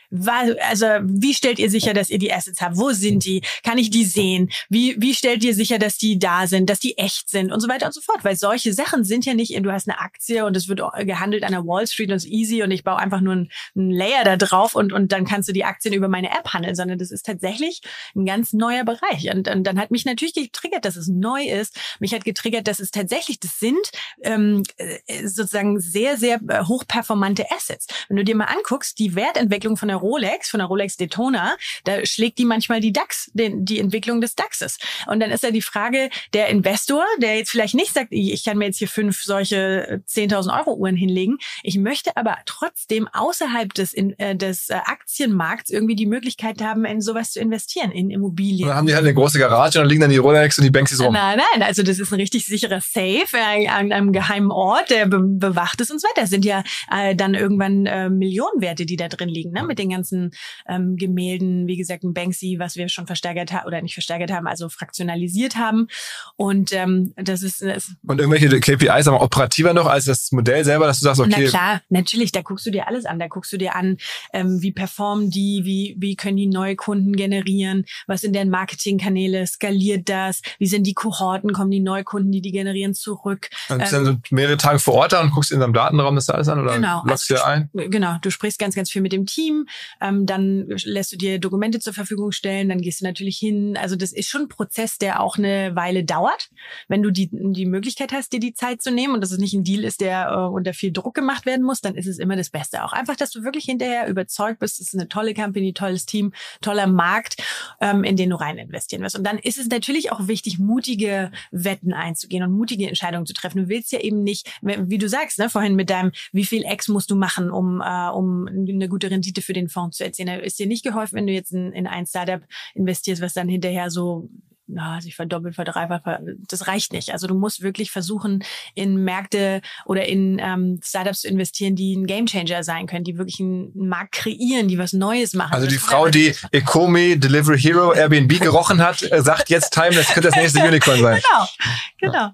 Also, wie stellt ihr sicher, dass ihr die Assets habt? Wo sind die? Kann ich die sehen? Wie, wie stellt ihr sicher, dass die da sind, dass die echt sind und so weiter und so fort. Weil solche Sachen sind ja nicht, du hast eine Aktie und es wird gehandelt an der Wall Street und es ist easy und ich baue einfach nur einen, Layer da drauf und, und dann kannst du die Aktien über meine App handeln, sondern das ist tatsächlich ein ganz neuer Bereich. Und, und dann hat mich natürlich getriggert, dass es neu ist. Mich hat getriggert, dass es tatsächlich, das sind ähm, äh, sozusagen sehr, sehr äh, hochperformante Assets. Wenn du dir mal anguckst, die Wertentwicklung von der Rolex, von der Rolex Daytona, da schlägt die manchmal die DAX, den, die Entwicklung des DAXes. Und dann ist ja die Frage, der Investor, der jetzt vielleicht nicht sagt, ich kann mir jetzt hier fünf solche 10.000 äh, Euro Uhren hinlegen, ich möchte aber trotzdem außerhalb des, in, äh, des äh, Aktienmarkts irgendwie die Möglichkeit haben, in sowas zu investieren, in Immobilien. dann haben die halt eine große Garage und dann liegen dann die Rolex und die Banksys rum. Nein, nein, also das ist ein richtig sicherer Safe äh, an einem geheimen Ort, der be bewacht ist und so weiter. Das sind ja äh, dann irgendwann äh, Millionenwerte, die da drin liegen, ne? mit den ganzen ähm, Gemälden, wie gesagt, ein Banksy, was wir schon versteigert haben oder nicht versteigert haben, also fraktionalisiert haben. Und ähm, das ist, das Und irgendwelche KPIs aber operativer noch als das Modell selber, dass du sagst, okay. Na klar, natürlich, da guckst du dir alles an. Da guckst du dir an, ähm, wie performen die, wie, wie können die neue Kunden generieren, was sind deren Marketingkanäle, skaliert das, wie sind die Kohorten, kommen die Neukunden, die die generieren, zurück. Und ähm, dann sind mehrere Tage vor Ort da und guckst in deinem Datenraum das da alles an oder genau, loggst also, dir ein? Genau, du sprichst ganz, ganz viel mit dem Team, ähm, dann lässt du dir Dokumente zur Verfügung stellen, dann gehst du natürlich hin. Also das ist schon ein Prozess, der auch eine Weile dauert wenn du die, die Möglichkeit hast, dir die Zeit zu nehmen und dass es nicht ein Deal ist, der äh, unter viel Druck gemacht werden muss, dann ist es immer das Beste. Auch einfach, dass du wirklich hinterher überzeugt bist, es ist eine tolle Company, tolles Team, toller Markt, ähm, in den du rein investieren wirst. Und dann ist es natürlich auch wichtig, mutige Wetten einzugehen und mutige Entscheidungen zu treffen. Du willst ja eben nicht, wie du sagst, ne, vorhin mit deinem, wie viel Ex musst du machen, um, äh, um eine gute Rendite für den Fonds zu erzielen. Da ist dir nicht geholfen, wenn du jetzt in, in ein Startup investierst, was dann hinterher so na, sich verdoppelt, verdreifacht, das reicht nicht. Also du musst wirklich versuchen, in Märkte oder in ähm, Startups zu investieren, die ein Gamechanger sein können, die wirklich einen Markt kreieren, die was Neues machen. Also die Frau, die Ecomi, Delivery Hero, Airbnb gerochen hat, äh, sagt jetzt Time, das könnte das nächste Unicorn sein. Genau, genau.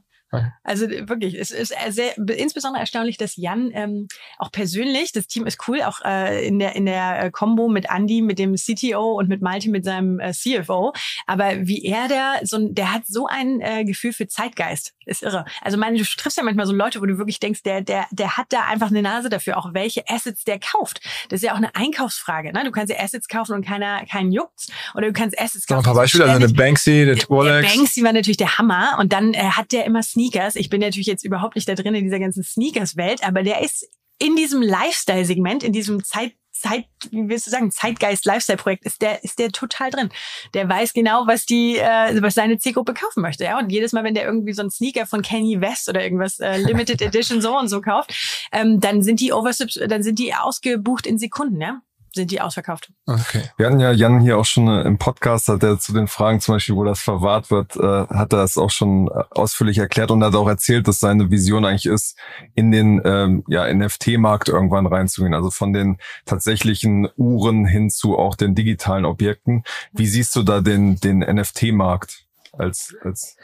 Also wirklich, es ist sehr, insbesondere erstaunlich, dass Jan ähm, auch persönlich, das Team ist cool, auch äh, in der in der äh, Combo mit Andy, mit dem CTO und mit Malte mit seinem äh, CFO. Aber wie er da so, der hat so ein äh, Gefühl für Zeitgeist, ist irre. Also meine, du triffst ja manchmal so Leute, wo du wirklich denkst, der der der hat da einfach eine Nase dafür, auch welche Assets der kauft. Das ist ja auch eine Einkaufsfrage. Ne? Du kannst ja Assets kaufen und keiner keinen juckt's, oder du kannst Assets kaufen. Noch ein paar Beispiele, also eine Banksy, der Rolex. Banksy war natürlich der Hammer und dann äh, hat der immer Sneakers. Ich bin natürlich jetzt überhaupt nicht da drin in dieser ganzen Sneakers-Welt, aber der ist in diesem Lifestyle-Segment, in diesem Zeit Zeit, wie willst du sagen, Zeitgeist-Lifestyle-Projekt ist der, ist der total drin. Der weiß genau, was die, äh, was seine Zielgruppe kaufen möchte. Ja, und jedes Mal, wenn der irgendwie so einen Sneaker von Kanye West oder irgendwas äh, Limited Edition so und so kauft, ähm, dann sind die Oversubs, dann sind die ausgebucht in Sekunden. Ja, sind die ausverkauft. Okay. Wir hatten ja Jan hier auch schon äh, im Podcast, hat er zu den Fragen zum Beispiel, wo das verwahrt wird, äh, hat er es auch schon äh, ausführlich erklärt und hat auch erzählt, dass seine Vision eigentlich ist, in den ähm, ja, NFT-Markt irgendwann reinzugehen. Also von den tatsächlichen Uhren hin zu auch den digitalen Objekten. Wie siehst du da den, den NFT-Markt als, als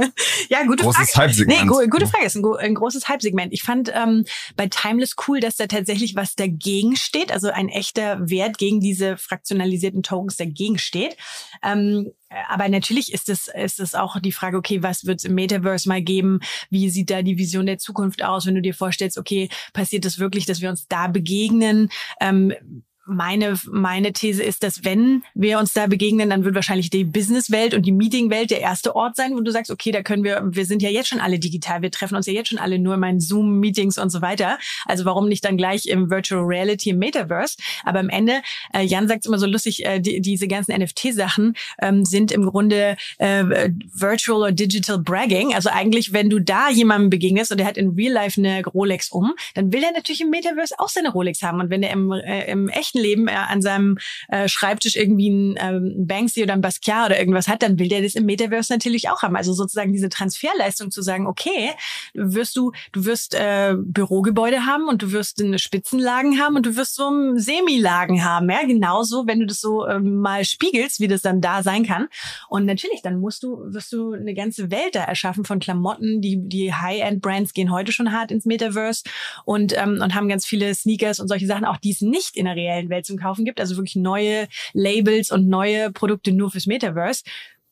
ja, gute großes Frage. Hype-Segment. Nee, gu gute Frage. Ist ein, ein großes Hype-Segment. Ich fand ähm, bei Timeless cool, dass da tatsächlich was dagegen steht, also ein echter Wert gegen diese fraktionalisierten Tokens dagegen steht. Ähm, aber natürlich ist es, ist es auch die Frage, okay, was wird es im Metaverse mal geben? Wie sieht da die Vision der Zukunft aus, wenn du dir vorstellst, okay, passiert das wirklich, dass wir uns da begegnen? Ähm, meine, meine These ist, dass wenn wir uns da begegnen, dann wird wahrscheinlich die Businesswelt und die Meetingwelt der erste Ort sein, wo du sagst, okay, da können wir, wir sind ja jetzt schon alle digital, wir treffen uns ja jetzt schon alle nur in meinen Zoom-Meetings und so weiter. Also warum nicht dann gleich im Virtual Reality, im Metaverse? Aber am Ende, äh, Jan sagt immer so lustig, äh, die, diese ganzen NFT-Sachen ähm, sind im Grunde äh, Virtual oder Digital Bragging. Also eigentlich, wenn du da jemandem begegnest und der hat in Real Life eine Rolex um, dann will er natürlich im Metaverse auch seine Rolex haben. Und wenn er im, äh, im echten echten Leben er an seinem äh, Schreibtisch irgendwie ein ähm, Banksy oder ein Basquiat oder irgendwas hat, dann will der das im Metaverse natürlich auch haben. Also sozusagen diese Transferleistung zu sagen, okay, wirst du, du wirst äh, Bürogebäude haben und du wirst eine Spitzenlagen haben und du wirst so Semilagen haben. Ja, genauso, wenn du das so ähm, mal spiegelst, wie das dann da sein kann. Und natürlich, dann musst du, wirst du eine ganze Welt da erschaffen von Klamotten. Die, die High-End-Brands gehen heute schon hart ins Metaverse und, ähm, und haben ganz viele Sneakers und solche Sachen, auch die es nicht in der reellen Welt zum Kaufen gibt. Also wirklich neue Labels und neue Produkte nur fürs Metaverse.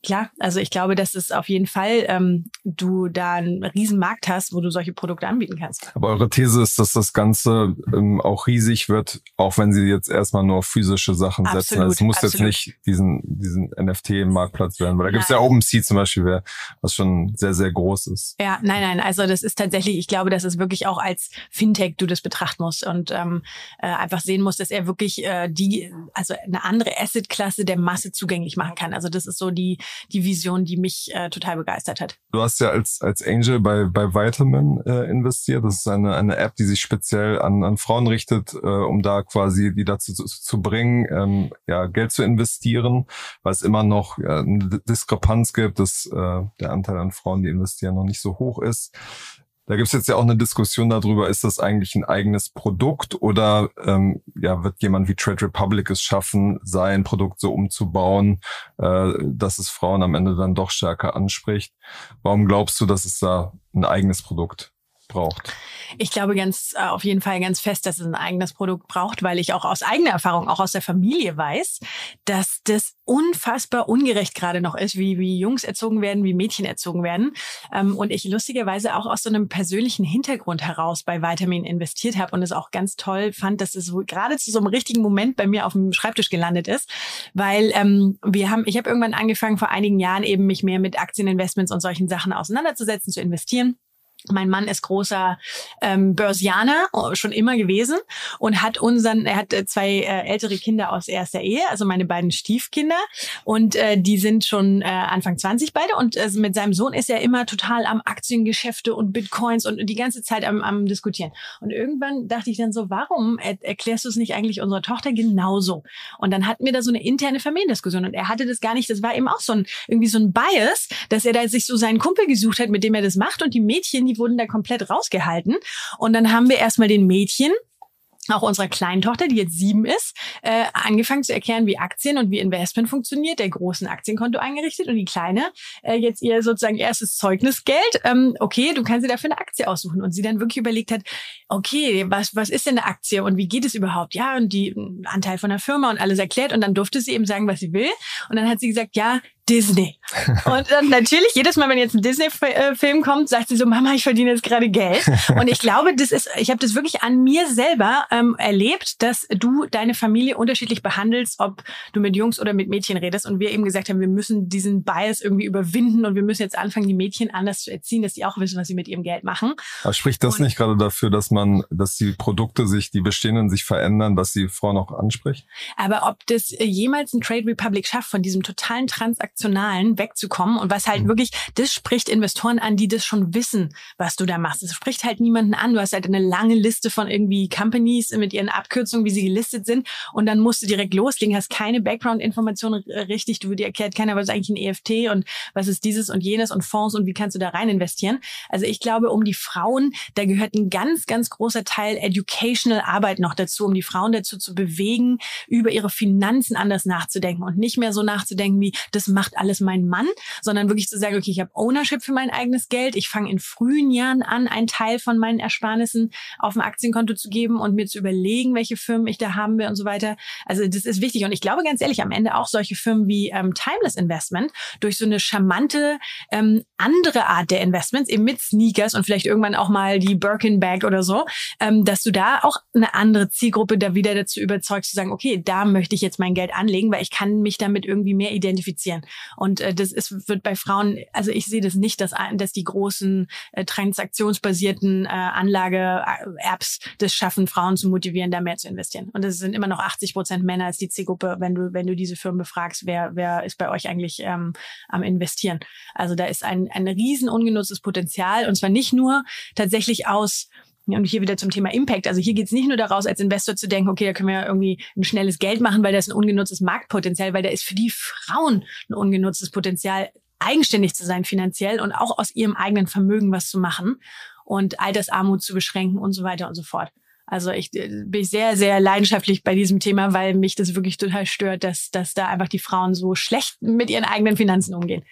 Klar, also ich glaube, dass es auf jeden Fall ähm, du da einen riesen Markt hast, wo du solche Produkte anbieten kannst. Aber eure These ist, dass das Ganze ähm, auch riesig wird, auch wenn sie jetzt erstmal nur physische Sachen absolut, setzen. Also es muss absolut. jetzt nicht diesen, diesen NFT-Marktplatz werden, weil da gibt es ja OpenSea zum Beispiel, was schon sehr, sehr groß ist. Ja, nein, nein, also das ist tatsächlich, ich glaube, dass es wirklich auch als Fintech du das betrachten musst und ähm, äh, einfach sehen musst, dass er wirklich äh, die, also eine andere Asset-Klasse der Masse zugänglich machen kann. Also das ist so die die Vision, die mich äh, total begeistert hat. Du hast ja als, als Angel bei, bei Vitamin äh, investiert. Das ist eine, eine App, die sich speziell an, an Frauen richtet, äh, um da quasi die dazu zu, zu bringen, ähm, ja, Geld zu investieren, weil es immer noch ja, eine Diskrepanz gibt, dass äh, der Anteil an Frauen, die investieren, noch nicht so hoch ist. Da gibt's jetzt ja auch eine Diskussion darüber, ist das eigentlich ein eigenes Produkt oder ähm, ja, wird jemand wie Trade Republic es schaffen, sein Produkt so umzubauen, äh, dass es Frauen am Ende dann doch stärker anspricht? Warum glaubst du, dass es da ein eigenes Produkt braucht? Ich glaube ganz äh, auf jeden Fall ganz fest, dass es ein eigenes Produkt braucht, weil ich auch aus eigener Erfahrung, auch aus der Familie weiß, dass das unfassbar ungerecht gerade noch ist, wie, wie Jungs erzogen werden, wie Mädchen erzogen werden. Ähm, und ich lustigerweise auch aus so einem persönlichen Hintergrund heraus bei Vitamin investiert habe und es auch ganz toll fand, dass es gerade zu so einem richtigen Moment bei mir auf dem Schreibtisch gelandet ist, weil ähm, wir haben, ich habe irgendwann angefangen vor einigen Jahren eben mich mehr mit Aktieninvestments und solchen Sachen auseinanderzusetzen, zu investieren. Mein Mann ist großer ähm, Börsianer, oh, schon immer gewesen und hat unseren, er hat äh, zwei äh, ältere Kinder aus erster Ehe, also meine beiden Stiefkinder und äh, die sind schon äh, Anfang 20 beide und äh, mit seinem Sohn ist er immer total am Aktiengeschäfte und Bitcoins und die ganze Zeit am, am diskutieren. Und irgendwann dachte ich dann so, warum er, erklärst du es nicht eigentlich unserer Tochter genauso? Und dann hatten wir da so eine interne Familiendiskussion und er hatte das gar nicht, das war eben auch so ein irgendwie so ein Bias, dass er da sich so seinen Kumpel gesucht hat, mit dem er das macht und die Mädchen, die die wurden da komplett rausgehalten. Und dann haben wir erstmal den Mädchen auch unserer kleinen Tochter, die jetzt sieben ist, äh, angefangen zu erklären, wie Aktien und wie Investment funktioniert, der großen Aktienkonto eingerichtet und die kleine äh, jetzt ihr sozusagen erstes Zeugnisgeld. Ähm, okay, du kannst dir dafür eine Aktie aussuchen und sie dann wirklich überlegt hat, okay, was was ist denn eine Aktie und wie geht es überhaupt? Ja, und die Anteil von der Firma und alles erklärt und dann durfte sie eben sagen, was sie will und dann hat sie gesagt, ja, Disney. Und dann natürlich, jedes Mal, wenn jetzt ein Disney-Film kommt, sagt sie so, Mama, ich verdiene jetzt gerade Geld. Und ich glaube, das ist, ich habe das wirklich an mir selber ähm, erlebt, dass du deine Familie unterschiedlich behandelst, ob du mit Jungs oder mit Mädchen redest. Und wir eben gesagt haben, wir müssen diesen Bias irgendwie überwinden und wir müssen jetzt anfangen, die Mädchen anders zu erziehen, dass die auch wissen, was sie mit ihrem Geld machen. Aber spricht das und nicht gerade dafür, dass man, dass die Produkte sich, die bestehenden sich verändern, dass die Frauen auch anspricht? Aber ob das jemals ein Trade Republic schafft, von diesem totalen Transaktion Transaktionalen wegzukommen und was halt mhm. wirklich, das spricht Investoren an, die das schon wissen, was du da machst. Es spricht halt niemanden an. Du hast halt eine lange Liste von irgendwie Companies mit ihren Abkürzungen, wie sie gelistet sind und dann musst du direkt loslegen, hast keine Background-Informationen richtig, du dir erklärt keiner, was ist eigentlich ein EFT und was ist dieses und jenes und Fonds und wie kannst du da rein investieren. Also ich glaube, um die Frauen, da gehört ein ganz, ganz großer Teil Educational Arbeit noch dazu, um die Frauen dazu zu bewegen, über ihre Finanzen anders nachzudenken und nicht mehr so nachzudenken wie, das macht macht alles mein Mann, sondern wirklich zu sagen, okay, ich habe Ownership für mein eigenes Geld. Ich fange in frühen Jahren an, einen Teil von meinen Ersparnissen auf dem Aktienkonto zu geben und mir zu überlegen, welche Firmen ich da haben will und so weiter. Also das ist wichtig. Und ich glaube ganz ehrlich, am Ende auch solche Firmen wie ähm, Timeless Investment durch so eine charmante ähm, andere Art der Investments, eben mit Sneakers und vielleicht irgendwann auch mal die Birkin Bag oder so, ähm, dass du da auch eine andere Zielgruppe da wieder dazu überzeugst zu sagen, okay, da möchte ich jetzt mein Geld anlegen, weil ich kann mich damit irgendwie mehr identifizieren. Und äh, das ist, wird bei Frauen, also ich sehe das nicht, dass, dass die großen äh, transaktionsbasierten äh, Anlage-Apps das schaffen, Frauen zu motivieren, da mehr zu investieren. Und es sind immer noch 80 Prozent Männer als die Zielgruppe, wenn du, wenn du diese Firmen befragst, wer, wer ist bei euch eigentlich ähm, am Investieren. Also da ist ein, ein riesen ungenutztes Potenzial und zwar nicht nur tatsächlich aus und hier wieder zum Thema Impact. Also hier geht es nicht nur daraus, als Investor zu denken, okay, da können wir irgendwie ein schnelles Geld machen, weil da ist ein ungenutztes Marktpotenzial, weil da ist für die Frauen ein ungenutztes Potenzial, eigenständig zu sein finanziell und auch aus ihrem eigenen Vermögen was zu machen und Altersarmut zu beschränken und so weiter und so fort. Also ich äh, bin sehr, sehr leidenschaftlich bei diesem Thema, weil mich das wirklich total stört, dass, dass da einfach die Frauen so schlecht mit ihren eigenen Finanzen umgehen.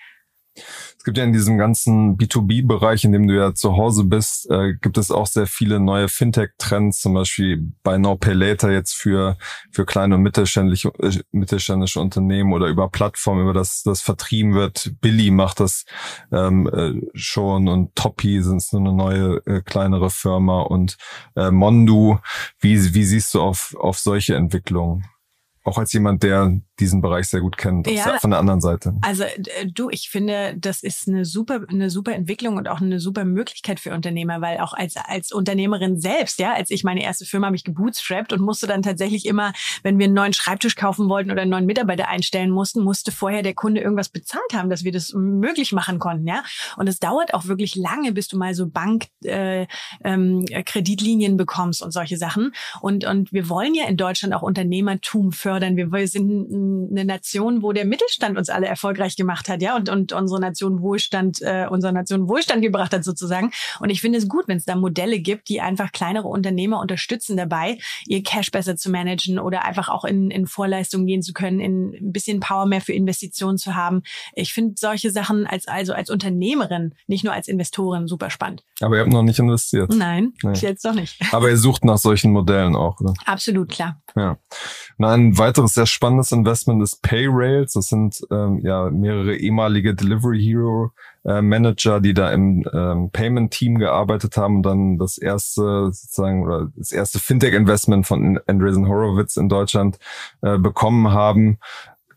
Es gibt ja in diesem ganzen B2B-Bereich, in dem du ja zu Hause bist, äh, gibt es auch sehr viele neue Fintech-Trends, zum Beispiel bei Now Pay Later jetzt für, für kleine und mittelständische, äh, mittelständische Unternehmen oder über Plattformen, über das das vertrieben wird. Billy macht das ähm, äh, schon und Toppy sind so eine neue äh, kleinere Firma und äh, Mondu. Wie, wie siehst du auf, auf solche Entwicklungen? Auch als jemand, der diesen Bereich sehr gut kennt, ja, von der anderen Seite. Also äh, du, ich finde, das ist eine super, eine super Entwicklung und auch eine super Möglichkeit für Unternehmer, weil auch als als Unternehmerin selbst, ja, als ich meine erste Firma habe ich gebootstrapped und musste dann tatsächlich immer, wenn wir einen neuen Schreibtisch kaufen wollten oder einen neuen Mitarbeiter einstellen mussten, musste vorher der Kunde irgendwas bezahlt haben, dass wir das möglich machen konnten, ja. Und es dauert auch wirklich lange, bis du mal so Bank äh, ähm, Kreditlinien bekommst und solche Sachen. Und und wir wollen ja in Deutschland auch Unternehmertum fördern. Wir, wir sind ein eine Nation, wo der Mittelstand uns alle erfolgreich gemacht hat, ja, und, und unsere Nation Wohlstand, äh, unsere Nation Wohlstand gebracht hat sozusagen. Und ich finde es gut, wenn es da Modelle gibt, die einfach kleinere Unternehmer unterstützen dabei, ihr Cash besser zu managen oder einfach auch in, in Vorleistungen gehen zu können, in ein bisschen Power mehr für Investitionen zu haben. Ich finde solche Sachen als also als Unternehmerin, nicht nur als Investorin, super spannend. Aber ihr habt noch nicht investiert. Nein, nee. jetzt doch nicht. Aber ihr sucht nach solchen Modellen auch, oder? Absolut, klar. Ja. Und ein weiteres sehr spannendes Investment ist Payrails. Das sind ähm, ja mehrere ehemalige Delivery Hero äh, Manager, die da im ähm, Payment Team gearbeitet haben und dann das erste sozusagen oder das erste Fintech Investment von Andreessen Horowitz in Deutschland äh, bekommen haben.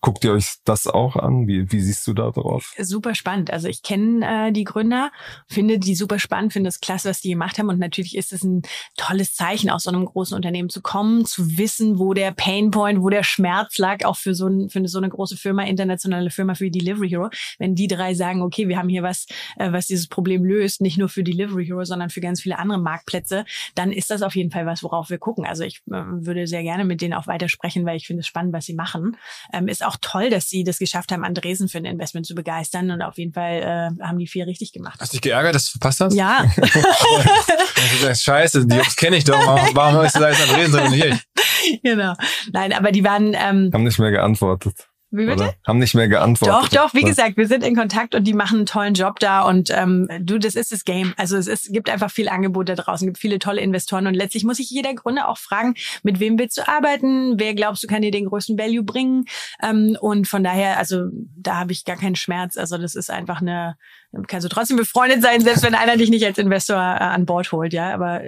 Guckt ihr euch das auch an? Wie, wie siehst du da drauf? Super spannend. Also ich kenne äh, die Gründer, finde die super spannend, finde es klasse, was die gemacht haben. Und natürlich ist es ein tolles Zeichen, aus so einem großen Unternehmen zu kommen, zu wissen, wo der Painpoint, wo der Schmerz lag, auch für so, ein, für so eine große Firma, internationale Firma für Delivery Hero. Wenn die drei sagen, okay, wir haben hier was, äh, was dieses Problem löst, nicht nur für Delivery Hero, sondern für ganz viele andere Marktplätze, dann ist das auf jeden Fall was, worauf wir gucken. Also ich äh, würde sehr gerne mit denen auch weiter sprechen, weil ich finde es spannend, was sie machen. Ähm, ist auch auch toll, dass sie das geschafft haben, Andresen für ein Investment zu begeistern. Und auf jeden Fall äh, haben die viel richtig gemacht. Hast du dich geärgert, dass du verpasst hast? Ja. das Scheiße, die Jungs kenne ich doch. Warum, warum ist das Andresen, sondern nicht ich? Genau. Nein, aber die waren... Ähm, haben nicht mehr geantwortet. Wie bitte? Oder? Haben nicht mehr geantwortet. Doch, doch, wie gesagt, wir sind in Kontakt und die machen einen tollen Job da und ähm, du, das ist das Game. Also es ist, gibt einfach viel Angebot da draußen, gibt viele tolle Investoren und letztlich muss sich jeder Gründer auch fragen, mit wem willst du arbeiten, wer glaubst du kann dir den größten Value bringen ähm, und von daher, also da habe ich gar keinen Schmerz. Also das ist einfach eine, kannst du trotzdem befreundet sein, selbst wenn einer dich nicht als Investor äh, an Bord holt, ja, aber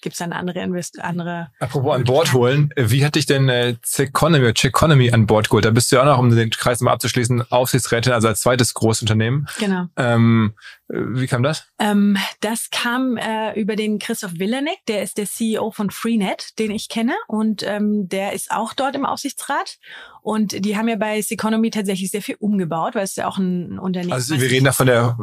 gibt es dann andere Invest andere. Apropos an Bord holen, wie hat dich denn äh, Ceconomy, Ceconomy an Bord geholt? Da bist du ja auch noch, um den Kreis mal abzuschließen, Aufsichtsrätin, also als zweites Großunternehmen. Genau. Ähm, wie kam das? Ähm, das kam äh, über den Christoph Villanek, der ist der CEO von Freenet, den ich kenne und ähm, der ist auch dort im Aufsichtsrat und die haben ja bei Seconomy tatsächlich sehr viel umgebaut, weil es ja auch ein Unternehmen ist. Also wir reden da von der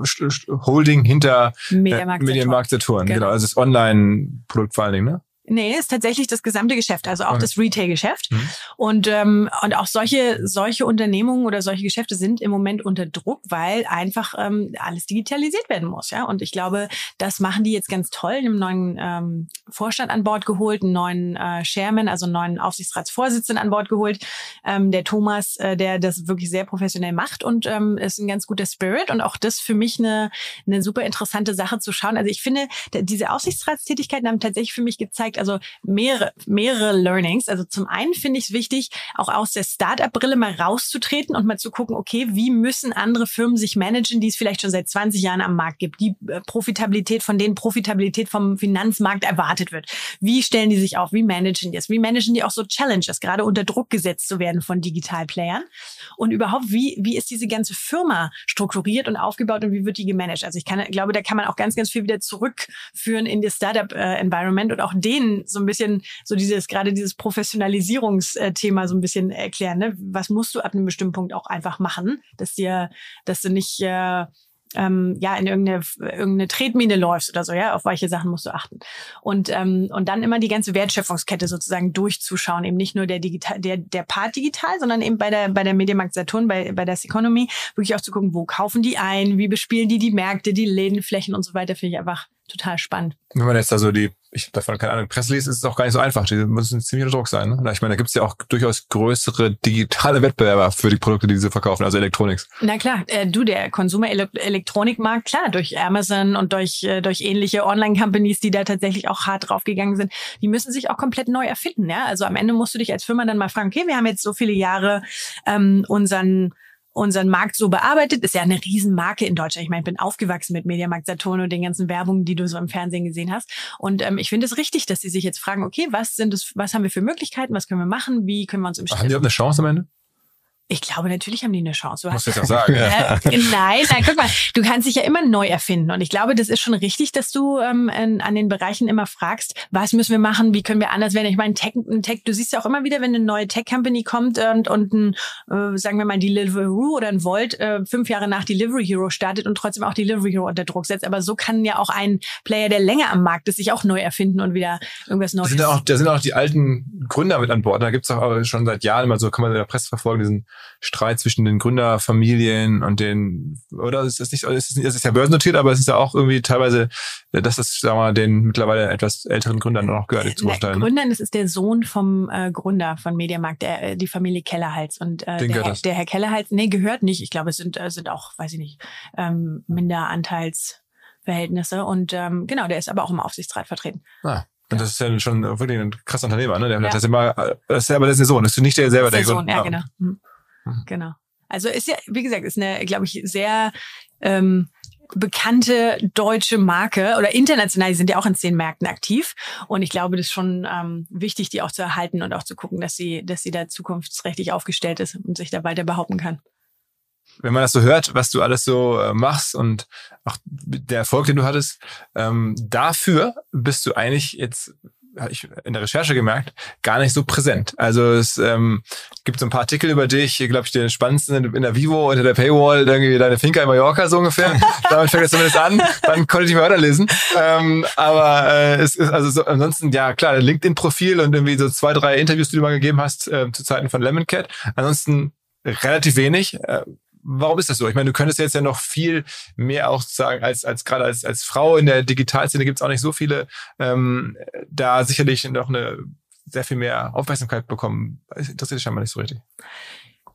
Holding hinter Medienmarkt, äh, Medienmarkt Saturn, genau. genau. Also das Online-Produkt vor allen Dingen, ne? Nee, ist tatsächlich das gesamte Geschäft, also auch okay. das Retail-Geschäft. Mhm. Und, ähm, und auch solche, solche Unternehmungen oder solche Geschäfte sind im Moment unter Druck, weil einfach ähm, alles digitalisiert werden muss. Ja? Und ich glaube, das machen die jetzt ganz toll, einen neuen ähm, Vorstand an Bord geholt, einen neuen äh, Chairman, also einen neuen Aufsichtsratsvorsitzenden an Bord geholt, ähm, der Thomas, äh, der das wirklich sehr professionell macht und ähm, ist ein ganz guter Spirit und auch das für mich eine, eine super interessante Sache zu schauen. Also ich finde, diese Aufsichtsratstätigkeiten haben tatsächlich für mich gezeigt, gezeigt, also mehrere, mehrere Learnings. Also zum einen finde ich es wichtig, auch aus der Startup-Brille mal rauszutreten und mal zu gucken, okay, wie müssen andere Firmen sich managen, die es vielleicht schon seit 20 Jahren am Markt gibt, die äh, Profitabilität, von denen Profitabilität vom Finanzmarkt erwartet wird. Wie stellen die sich auf? Wie managen die es? Wie managen die auch so Challenges, gerade unter Druck gesetzt zu werden von Digitalplayern? Und überhaupt, wie, wie ist diese ganze Firma strukturiert und aufgebaut und wie wird die gemanagt? Also ich kann, glaube, da kann man auch ganz, ganz viel wieder zurückführen in das Startup-Environment und auch den denen so ein bisschen so dieses, gerade dieses Professionalisierungsthema so ein bisschen erklären. Ne? Was musst du ab einem bestimmten Punkt auch einfach machen, dass dir, dass du nicht äh, ähm, ja in irgendeine, irgendeine Tretmine läufst oder so, ja, auf welche Sachen musst du achten. Und, ähm, und dann immer die ganze Wertschöpfungskette sozusagen durchzuschauen, eben nicht nur der digital, der, der Part digital, sondern eben bei der, bei der Mediamarkt Saturn, bei, bei der Economy, wirklich auch zu gucken, wo kaufen die ein, wie bespielen die die Märkte, die Lädenflächen und so weiter, finde ich einfach total spannend. Wenn man jetzt also die, ich davon keine Ahnung, Presse liest, ist auch gar nicht so einfach. Die müssen ziemlich unter Druck sein. Ne? Ich meine, da gibt es ja auch durchaus größere digitale Wettbewerber für die Produkte, die sie verkaufen, also Elektronik. Na klar, äh, du, der Konsumer-Elektronikmarkt, klar, durch Amazon und durch, äh, durch ähnliche Online-Companies, die da tatsächlich auch hart draufgegangen sind, die müssen sich auch komplett neu erfinden. Ja? Also am Ende musst du dich als Firma dann mal fragen, okay, wir haben jetzt so viele Jahre ähm, unseren unseren Markt so bearbeitet. Ist ja eine Riesenmarke in Deutschland. Ich meine, ich bin aufgewachsen mit Mediamarkt Saturn und den ganzen Werbungen, die du so im Fernsehen gesehen hast. Und ähm, ich finde es richtig, dass sie sich jetzt fragen, okay, was sind es, was haben wir für Möglichkeiten, was können wir machen, wie können wir uns im Haben die auch eine Chance am Ende? Ich glaube, natürlich haben die eine Chance. Du Muss jetzt auch sagen. Äh, nein, nein, guck mal, du kannst dich ja immer neu erfinden. Und ich glaube, das ist schon richtig, dass du ähm, in, an den Bereichen immer fragst, was müssen wir machen, wie können wir anders werden. Ich meine, Tech, ein Tech, du siehst ja auch immer wieder, wenn eine neue Tech-Company kommt und, und ein, äh, sagen wir mal, Deliveroo oder ein Volt äh, fünf Jahre nach Delivery Hero startet und trotzdem auch Delivery Hero unter Druck setzt. Aber so kann ja auch ein Player, der länger am Markt ist, sich auch neu erfinden und wieder irgendwas Neues. Da sind auch, da sind auch die alten Gründer mit an Bord. Da gibt's auch schon seit Jahren immer so, kann man in der Presse verfolgen, diesen Streit zwischen den Gründerfamilien und den, oder ist das nicht, ist es, ist ja börsennotiert, aber es ist ja auch irgendwie teilweise, dass das, sagen wir mal, den mittlerweile etwas älteren Gründern noch gehört, zu urteilen. Ne? Gründern, das ist der Sohn vom äh, Gründer von Mediamarkt, der, äh, die Familie Kellerhals. Und äh, der, der Herr Kellerhals, nee, gehört nicht. Ich glaube, es sind, äh, sind auch, weiß ich nicht, ähm, Minderanteilsverhältnisse. Und ähm, genau, der ist aber auch im Aufsichtsrat vertreten. Ah. Und das ist ja schon wirklich ein krasser Unternehmer, ne? Der ja. das immer, das ist ja, aber das ist der Sohn, das ist nicht der selber, das ist der, der Sohn, ja, genau. Mhm. Genau. Also ist ja, wie gesagt, ist eine, glaube ich, sehr ähm, bekannte deutsche Marke oder international, die sind ja auch in zehn Märkten aktiv. Und ich glaube, das ist schon ähm, wichtig, die auch zu erhalten und auch zu gucken, dass sie, dass sie da zukunftsrechtlich aufgestellt ist und sich da weiter behaupten kann. Wenn man das so hört, was du alles so äh, machst und auch der Erfolg, den du hattest, ähm, dafür bist du eigentlich jetzt habe ich in der Recherche gemerkt, gar nicht so präsent. Also es ähm, gibt so ein paar Artikel über dich, glaube ich, den spannendsten in der Vivo unter der Paywall, irgendwie deine Finca in Mallorca so ungefähr. Damit fängt es zumindest an. Dann konnte ich nicht mehr weiterlesen. Ähm, aber äh, es ist also so, ansonsten, ja klar, LinkedIn-Profil und irgendwie so zwei, drei Interviews, die du mal gegeben hast äh, zu Zeiten von Lemon Cat. Ansonsten relativ wenig. Äh, warum ist das so? Ich meine, du könntest jetzt ja noch viel mehr auch sagen, als, als gerade als, als Frau in der Digitalszene gibt es auch nicht so viele, ähm, da sicherlich noch eine sehr viel mehr Aufmerksamkeit bekommen. Das interessiert dich scheinbar nicht so richtig.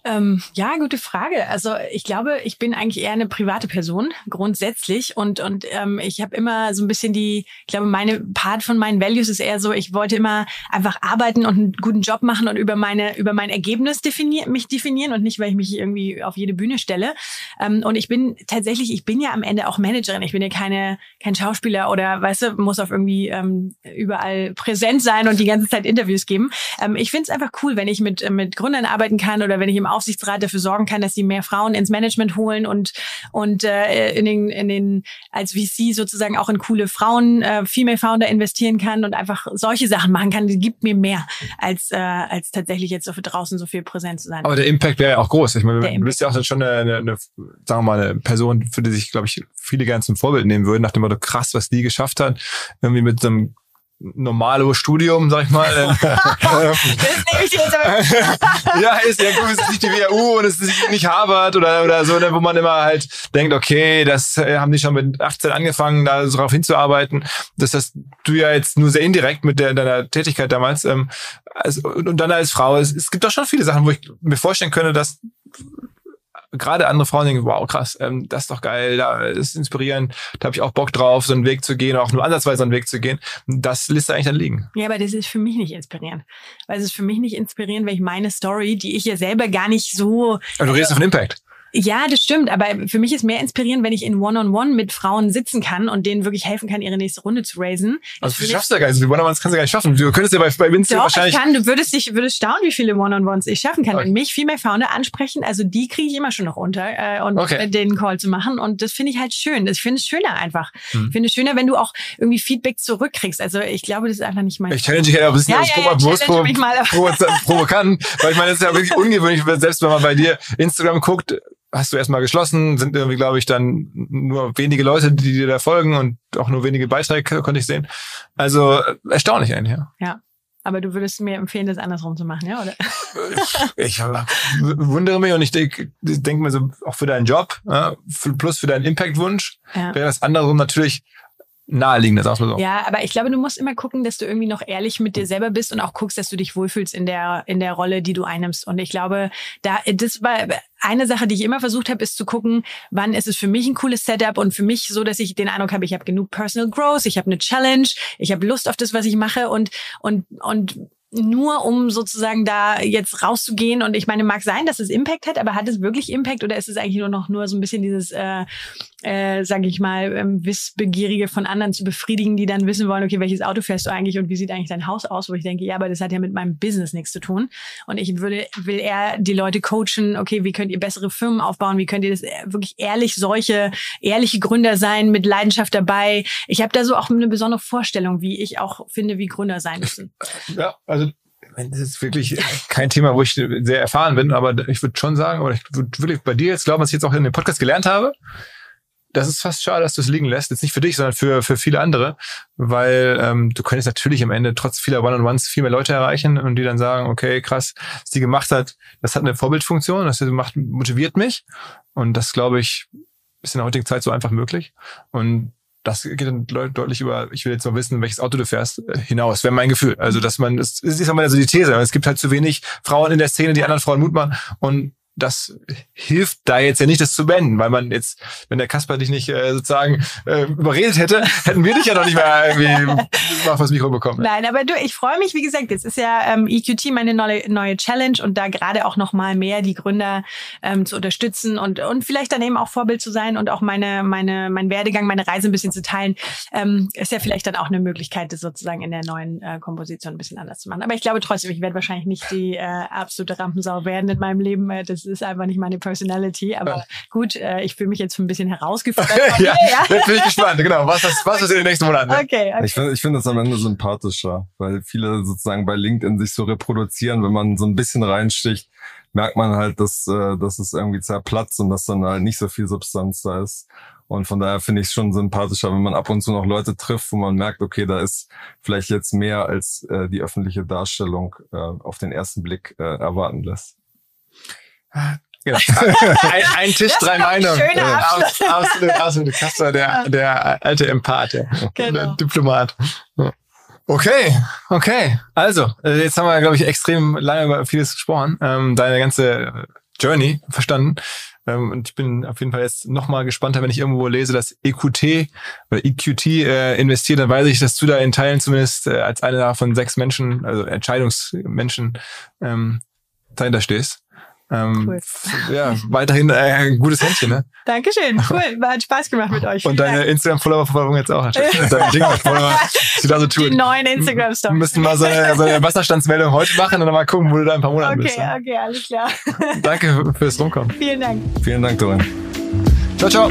Ähm, ja, gute Frage. Also ich glaube, ich bin eigentlich eher eine private Person grundsätzlich und und ähm, ich habe immer so ein bisschen die, ich glaube, meine Part von meinen Values ist eher so, ich wollte immer einfach arbeiten und einen guten Job machen und über meine über mein Ergebnis definieren, mich definieren und nicht, weil ich mich irgendwie auf jede Bühne stelle. Ähm, und ich bin tatsächlich, ich bin ja am Ende auch Managerin. Ich bin ja keine kein Schauspieler oder weißt du, muss auf irgendwie ähm, überall präsent sein und die ganze Zeit Interviews geben. Ähm, ich finde es einfach cool, wenn ich mit mit Gründern arbeiten kann oder wenn ich im Aufsichtsrat dafür sorgen kann, dass sie mehr Frauen ins Management holen und und äh, in den in den als VC sozusagen auch in coole Frauen, äh, Female Founder investieren kann und einfach solche Sachen machen kann, die gibt mir mehr als äh, als tatsächlich jetzt so für draußen so viel präsent zu sein. Aber der Impact wäre ja auch groß. Ich meine, du bist ja auch schon eine, eine, eine sagen wir mal eine Person, für die sich glaube ich viele gerne zum Vorbild nehmen würden, nach dem Motto krass, was die geschafft hat, irgendwie mit so einem normale Studium, sag ich mal. das nehme ich jetzt aber. ja, ist ja gut, es ist nicht die WHU und es ist nicht Harvard oder, oder so, ne, wo man immer halt denkt, okay, das äh, haben die schon mit 18 angefangen, da so drauf hinzuarbeiten. Das hast du ja jetzt nur sehr indirekt mit der, deiner Tätigkeit damals. Ähm, also, und dann als Frau, es, es gibt doch schon viele Sachen, wo ich mir vorstellen könnte, dass gerade andere Frauen denken, wow, krass, ähm, das ist doch geil, da ist inspirierend, da habe ich auch Bock drauf, so einen Weg zu gehen, auch nur ansatzweise einen Weg zu gehen. Das lässt da eigentlich dann liegen. Ja, aber das ist für mich nicht inspirierend. Weil es ist für mich nicht inspirierend, weil ich meine Story, die ich ja selber gar nicht so. Aber du redest äh, von Impact. Ja, das stimmt. Aber für mich ist mehr inspirierend, wenn ich in One-on-One -on -One mit Frauen sitzen kann und denen wirklich helfen kann, ihre nächste Runde zu raisen. Also du schaffst ja gar nicht. Also One-on-Ones kannst du gar nicht schaffen. Du könntest ja bei, bei Vince Doch, wahrscheinlich... ich kann. Du würdest dich würdest staunen, wie viele One-on-Ones ich schaffen kann. Okay. Und mich viel mehr Founder ansprechen, also die kriege ich immer schon noch unter äh, und okay. den Call zu machen. Und das finde ich halt schön. Ich finde es schöner einfach. Hm. Ich finde es schöner, wenn du auch irgendwie Feedback zurückkriegst. Also ich glaube, das ist einfach nicht mein... Ich challenge dich ja ein bisschen ja, ja, ja, provokant, weil ich meine, das ist ja wirklich ungewöhnlich, selbst wenn man bei dir Instagram guckt, hast du erstmal geschlossen, sind irgendwie, glaube ich, dann nur wenige Leute, die dir da folgen und auch nur wenige Beiträge konnte ich sehen. Also erstaunlich eigentlich, ja. Ja. Aber du würdest mir empfehlen, das andersrum zu machen, ja, oder? ich wundere mich und ich denke denk mir so, auch für deinen Job, ja, plus für deinen Impact-Wunsch, ja. wäre das andersrum natürlich naheliegende, sag's mal so. Ja, aber ich glaube, du musst immer gucken, dass du irgendwie noch ehrlich mit dir selber bist und auch guckst, dass du dich wohlfühlst in der, in der Rolle, die du einnimmst. Und ich glaube, da, das war eine Sache, die ich immer versucht habe, ist zu gucken, wann ist es für mich ein cooles Setup und für mich so, dass ich den Eindruck habe, ich habe genug Personal Growth, ich habe eine Challenge, ich habe Lust auf das, was ich mache und, und, und nur um sozusagen da jetzt rauszugehen und ich meine, mag sein, dass es Impact hat, aber hat es wirklich Impact oder ist es eigentlich nur noch nur so ein bisschen dieses, äh, äh, sage ich mal, ähm, Wissbegierige von anderen zu befriedigen, die dann wissen wollen, okay, welches Auto fährst du eigentlich und wie sieht eigentlich dein Haus aus, wo ich denke, ja, aber das hat ja mit meinem Business nichts zu tun und ich würde, will eher die Leute coachen, okay, wie könnt ihr bessere Firmen aufbauen, wie könnt ihr das äh, wirklich ehrlich, solche ehrliche Gründer sein, mit Leidenschaft dabei. Ich habe da so auch eine besondere Vorstellung, wie ich auch finde, wie Gründer sein müssen. Ja, also das ist wirklich kein Thema, wo ich sehr erfahren bin, aber ich würde schon sagen, oder ich würde wirklich bei dir jetzt glauben, was ich jetzt auch in dem Podcast gelernt habe, das ist fast schade, dass du es liegen lässt. Jetzt nicht für dich, sondern für, für viele andere, weil ähm, du könntest natürlich am Ende trotz vieler One-on-Ones viel mehr Leute erreichen und die dann sagen, okay, krass, was die gemacht hat, das hat eine Vorbildfunktion, das macht, motiviert mich und das, glaube ich, ist in der heutigen Zeit so einfach möglich. Und das geht dann deutlich über, ich will jetzt noch wissen, welches Auto du fährst, äh, hinaus. Wäre mein Gefühl. Also, dass man, es ist mal so die These, es gibt halt zu wenig Frauen in der Szene, die anderen Frauen Mut machen. Und das hilft da jetzt ja nicht, das zu beenden, weil man jetzt, wenn der Kasper dich nicht äh, sozusagen äh, überredet hätte, hätten wir dich ja noch nicht mehr irgendwie mal fürs Mikro bekommen. Nein, aber du, ich freue mich, wie gesagt, jetzt ist ja ähm, EQT meine neue, neue Challenge und da gerade auch noch mal mehr die Gründer ähm, zu unterstützen und und vielleicht dann eben auch Vorbild zu sein und auch meine meine mein Werdegang, meine Reise ein bisschen zu teilen, ähm, ist ja vielleicht dann auch eine Möglichkeit, das sozusagen in der neuen äh, Komposition ein bisschen anders zu machen. Aber ich glaube trotzdem, ich werde wahrscheinlich nicht die äh, absolute Rampensau werden in meinem Leben. Äh, das ist einfach nicht meine Personality. Aber ja. gut, äh, ich fühle mich jetzt ein bisschen herausgefordert. ja, ja, jetzt bin ich gespannt. Genau, was ist, was ist in den nächsten Monaten? Okay, okay. Ich finde ich finde das am Ende sympathischer, weil viele sozusagen bei LinkedIn sich so reproduzieren, wenn man so ein bisschen reinsticht, merkt man halt, dass, äh, dass es irgendwie zerplatzt und dass dann halt nicht so viel Substanz da ist. Und von daher finde ich es schon sympathischer, wenn man ab und zu noch Leute trifft, wo man merkt, okay, da ist vielleicht jetzt mehr als äh, die öffentliche Darstellung äh, auf den ersten Blick äh, erwarten lässt. Genau. ein, ein, Tisch, drei Meinungen. Aus, absolut, absolut. Kasper, der, der alte Empath, der, genau. der Diplomat. Okay, okay. Also, äh, jetzt haben wir, glaube ich, extrem lange über vieles gesprochen. Ähm, deine ganze Journey verstanden. Ähm, und ich bin auf jeden Fall jetzt noch mal gespannter, wenn ich irgendwo lese, dass EQT oder EQT äh, investiert, dann weiß ich, dass du da in Teilen zumindest äh, als einer von sechs Menschen, also Entscheidungsmenschen, ähm, dahinter stehst. Ähm, cool. Ja, weiterhin äh, ein gutes Händchen, ne? Dankeschön, cool. Hat Spaß gemacht mit euch. Und deine Instagram-Follower-Verfolgung jetzt auch. deine Ding-Follower, die da so tun. Die neuen Instagram-Stories. Wir müssen mal so eine, so eine Wasserstandsmeldung heute machen und dann mal gucken, wo du da ein paar Monate okay, bist. Okay, okay, alles klar. Danke fürs Rumkommen. Vielen Dank. Vielen Dank, Dorin. Ciao, ciao.